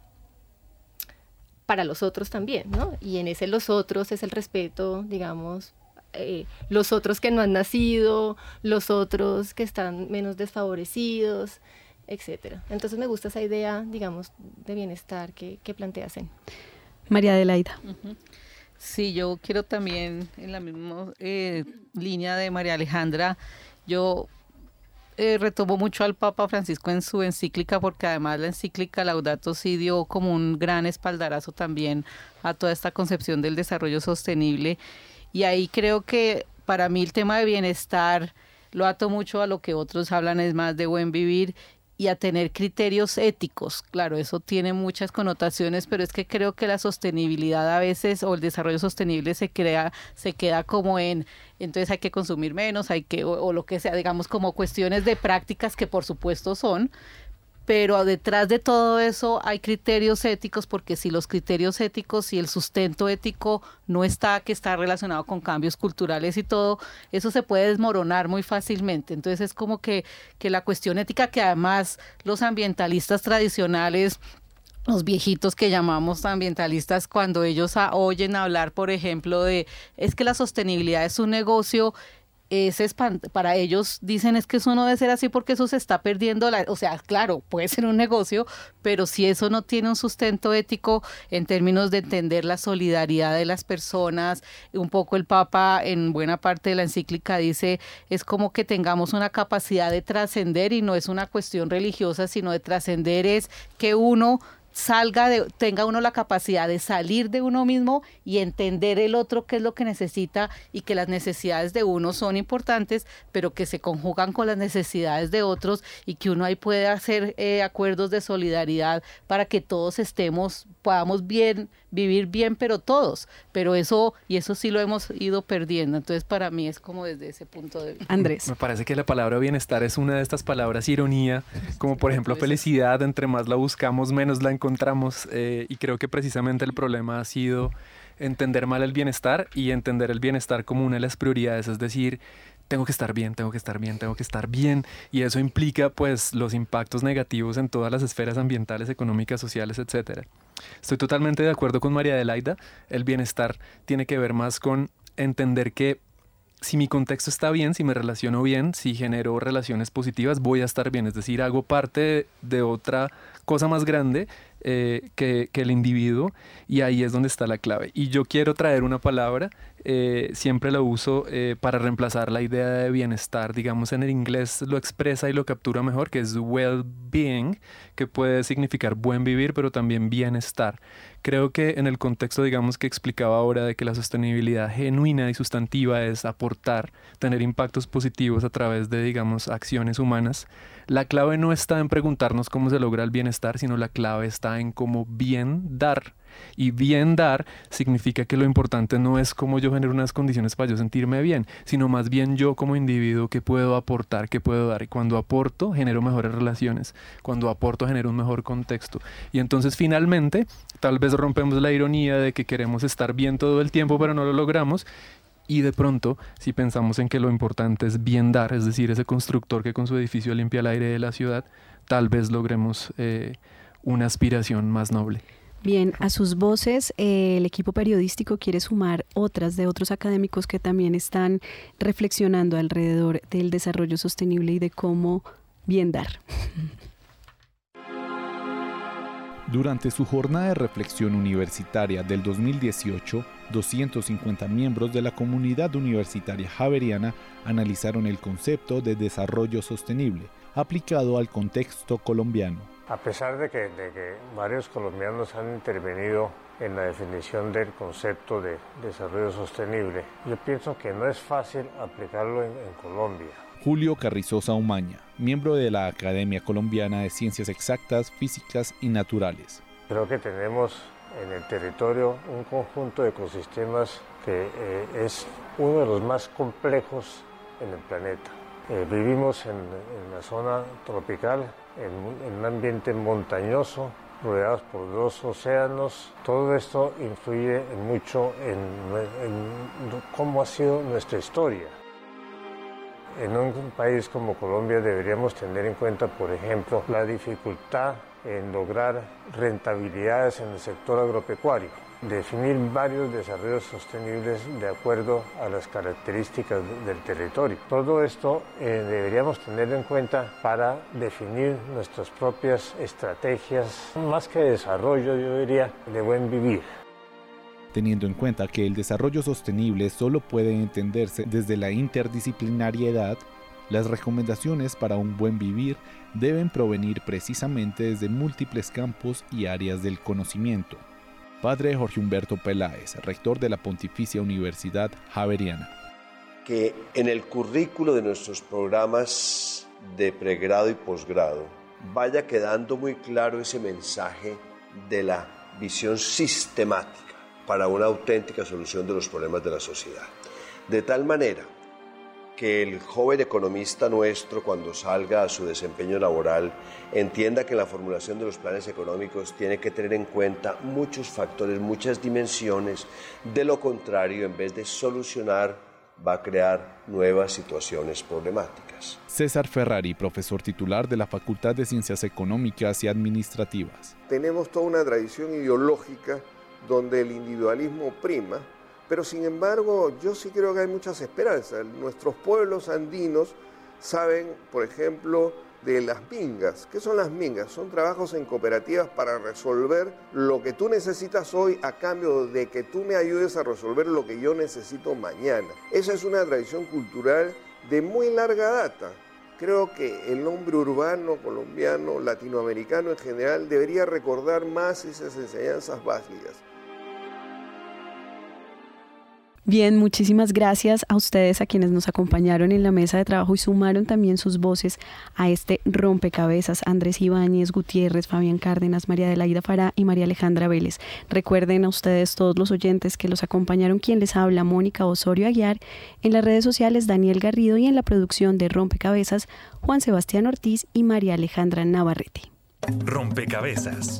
para los otros también, ¿no? Y en ese los otros es el respeto, digamos, eh, los otros que no han nacido, los otros que están menos desfavorecidos, etcétera. Entonces me gusta esa idea, digamos, de bienestar que, que plantea Zen. María Adelaida. Sí, yo quiero también, en la misma eh, línea de María Alejandra, yo eh, retomo mucho al Papa Francisco en su encíclica, porque además la encíclica Laudato Si dio como un gran espaldarazo también a toda esta concepción del desarrollo sostenible. Y ahí creo que para mí el tema de bienestar lo ato mucho a lo que otros hablan, es más de buen vivir y a tener criterios éticos. Claro, eso tiene muchas connotaciones, pero es que creo que la sostenibilidad a veces o el desarrollo sostenible se crea, se queda como en entonces hay que consumir menos, hay que, o lo que sea, digamos, como cuestiones de prácticas que por supuesto son, pero detrás de todo eso hay criterios éticos, porque si los criterios éticos y el sustento ético no está, que está relacionado con cambios culturales y todo, eso se puede desmoronar muy fácilmente. Entonces es como que, que la cuestión ética que además los ambientalistas tradicionales los viejitos que llamamos ambientalistas cuando ellos oyen hablar, por ejemplo, de es que la sostenibilidad es un negocio es para ellos dicen es que eso no debe ser así porque eso se está perdiendo, la, o sea, claro, puede ser un negocio, pero si eso no tiene un sustento ético en términos de entender la solidaridad de las personas, un poco el Papa en buena parte de la encíclica dice, es como que tengamos una capacidad de trascender y no es una cuestión religiosa, sino de trascender es que uno salga de, tenga uno la capacidad de salir de uno mismo y entender el otro qué es lo que necesita y que las necesidades de uno son importantes, pero que se conjugan con las necesidades de otros y que uno ahí puede hacer eh, acuerdos de solidaridad para que todos estemos, podamos bien, vivir bien, pero todos. Pero eso, y eso sí lo hemos ido perdiendo. Entonces, para mí es como desde ese punto de vista. Andrés. Me parece que la palabra bienestar es una de estas palabras ironía, como por ejemplo felicidad, entre más la buscamos, menos la encontramos. Eh, y creo que precisamente el problema ha sido entender mal el bienestar y entender el bienestar como una de las prioridades, es decir, tengo que estar bien, tengo que estar bien, tengo que estar bien. Y eso implica pues los impactos negativos en todas las esferas ambientales, económicas, sociales, etcétera. Estoy totalmente de acuerdo con María Adelaida. El bienestar tiene que ver más con entender que si mi contexto está bien, si me relaciono bien, si genero relaciones positivas, voy a estar bien. Es decir, hago parte de otra cosa más grande eh, que, el individuo y ahí es donde está la clave. Y yo quiero traer una palabra, eh, siempre la uso eh, para reemplazar la idea de bienestar, digamos en el inglés lo expresa y lo captura mejor, que es well-being, que puede significar buen vivir, pero también bienestar. Creo que en el contexto, digamos, que explicaba ahora de que la sostenibilidad genuina y sustantiva es aportar, tener impactos positivos a través de, digamos, acciones humanas, la clave no está en preguntarnos cómo se logra el bienestar, sino la clave está en cómo bien dar. Y bien dar significa que lo importante no es cómo yo genero unas condiciones para yo sentirme bien, sino más bien yo como individuo que puedo aportar, que puedo dar. Y cuando aporto, genero mejores relaciones. Cuando aporto, genero un mejor contexto. Y entonces finalmente, tal vez rompemos la ironía de que queremos estar bien todo el tiempo, pero no lo logramos. Y de pronto, si pensamos en que lo importante es bien dar, es decir, ese constructor que con su edificio limpia el aire de la ciudad, tal vez logremos eh, una aspiración más noble. Bien, a sus voces eh, el equipo periodístico quiere sumar otras de otros académicos que también están reflexionando alrededor del desarrollo sostenible y de cómo bien dar. Durante su jornada de reflexión universitaria del 2018, 250 miembros de la comunidad universitaria javeriana analizaron el concepto de desarrollo sostenible aplicado al contexto colombiano. A pesar de que, varios colombianos han intervenido en la definición del concepto de desarrollo sostenible, yo pienso que no es fácil aplicarlo en, en Colombia. Julio Carrizosa Umaña, miembro de la Academia Colombiana de Ciencias Exactas, Físicas y Naturales. Creo que tenemos en el territorio un conjunto de ecosistemas que eh, es uno de los más complejos en el planeta. Eh, vivimos en, la zona tropical, en, un ambiente montañoso, rodeados por dos océanos. Todo esto influye mucho en cómo ha sido nuestra historia. En un país como Colombia deberíamos tener en cuenta, por ejemplo, la dificultad en lograr rentabilidades en el sector agropecuario, definir varios desarrollos sostenibles de acuerdo a las características del territorio. Todo esto eh, deberíamos tener en cuenta para definir nuestras propias estrategias, más que desarrollo, yo diría, de buen vivir teniendo en cuenta que el desarrollo sostenible solo puede entenderse desde la interdisciplinariedad, las recomendaciones para un buen vivir deben provenir precisamente desde múltiples campos y áreas del conocimiento. Padre Jorge Humberto Peláez, rector de la Pontificia Universidad Javeriana. Que en el currículo de nuestros programas de pregrado y posgrado vaya quedando muy claro ese mensaje de la visión sistemática para una auténtica solución de los problemas de la sociedad. De tal manera que el joven economista nuestro cuando salga a su desempeño laboral entienda que la formulación de los planes económicos tiene que tener en cuenta muchos factores, muchas dimensiones, de lo contrario, en vez de solucionar, va a crear nuevas situaciones problemáticas. César Ferrari, profesor titular de la Facultad de Ciencias Económicas y Administrativas. Tenemos toda una tradición ideológica donde el individualismo prima, pero sin embargo yo sí creo que hay muchas esperanzas. Nuestros pueblos andinos saben, por ejemplo, de las mingas. ¿Qué son las mingas? Son trabajos en cooperativas para resolver lo que tú necesitas hoy a cambio de que tú me ayudes a resolver lo que yo necesito mañana. Esa es una tradición cultural de muy larga data Creo que el hombre urbano, colombiano, latinoamericano en general debería recordar más esas enseñanzas básicas. Bien, muchísimas gracias a ustedes, a quienes nos acompañaron en la mesa de trabajo y sumaron también sus voces a este rompecabezas. Andrés Ibáñez, Gutiérrez, Fabián Cárdenas, María Adelaida Fará y María Alejandra Vélez. Recuerden a ustedes, todos los oyentes que los acompañaron, quien les habla, Mónica Osorio Aguiar, en las redes sociales Daniel Garrido y en la producción de Rompecabezas, Juan Sebastián Ortiz y María Alejandra Navarrete. Rompecabezas,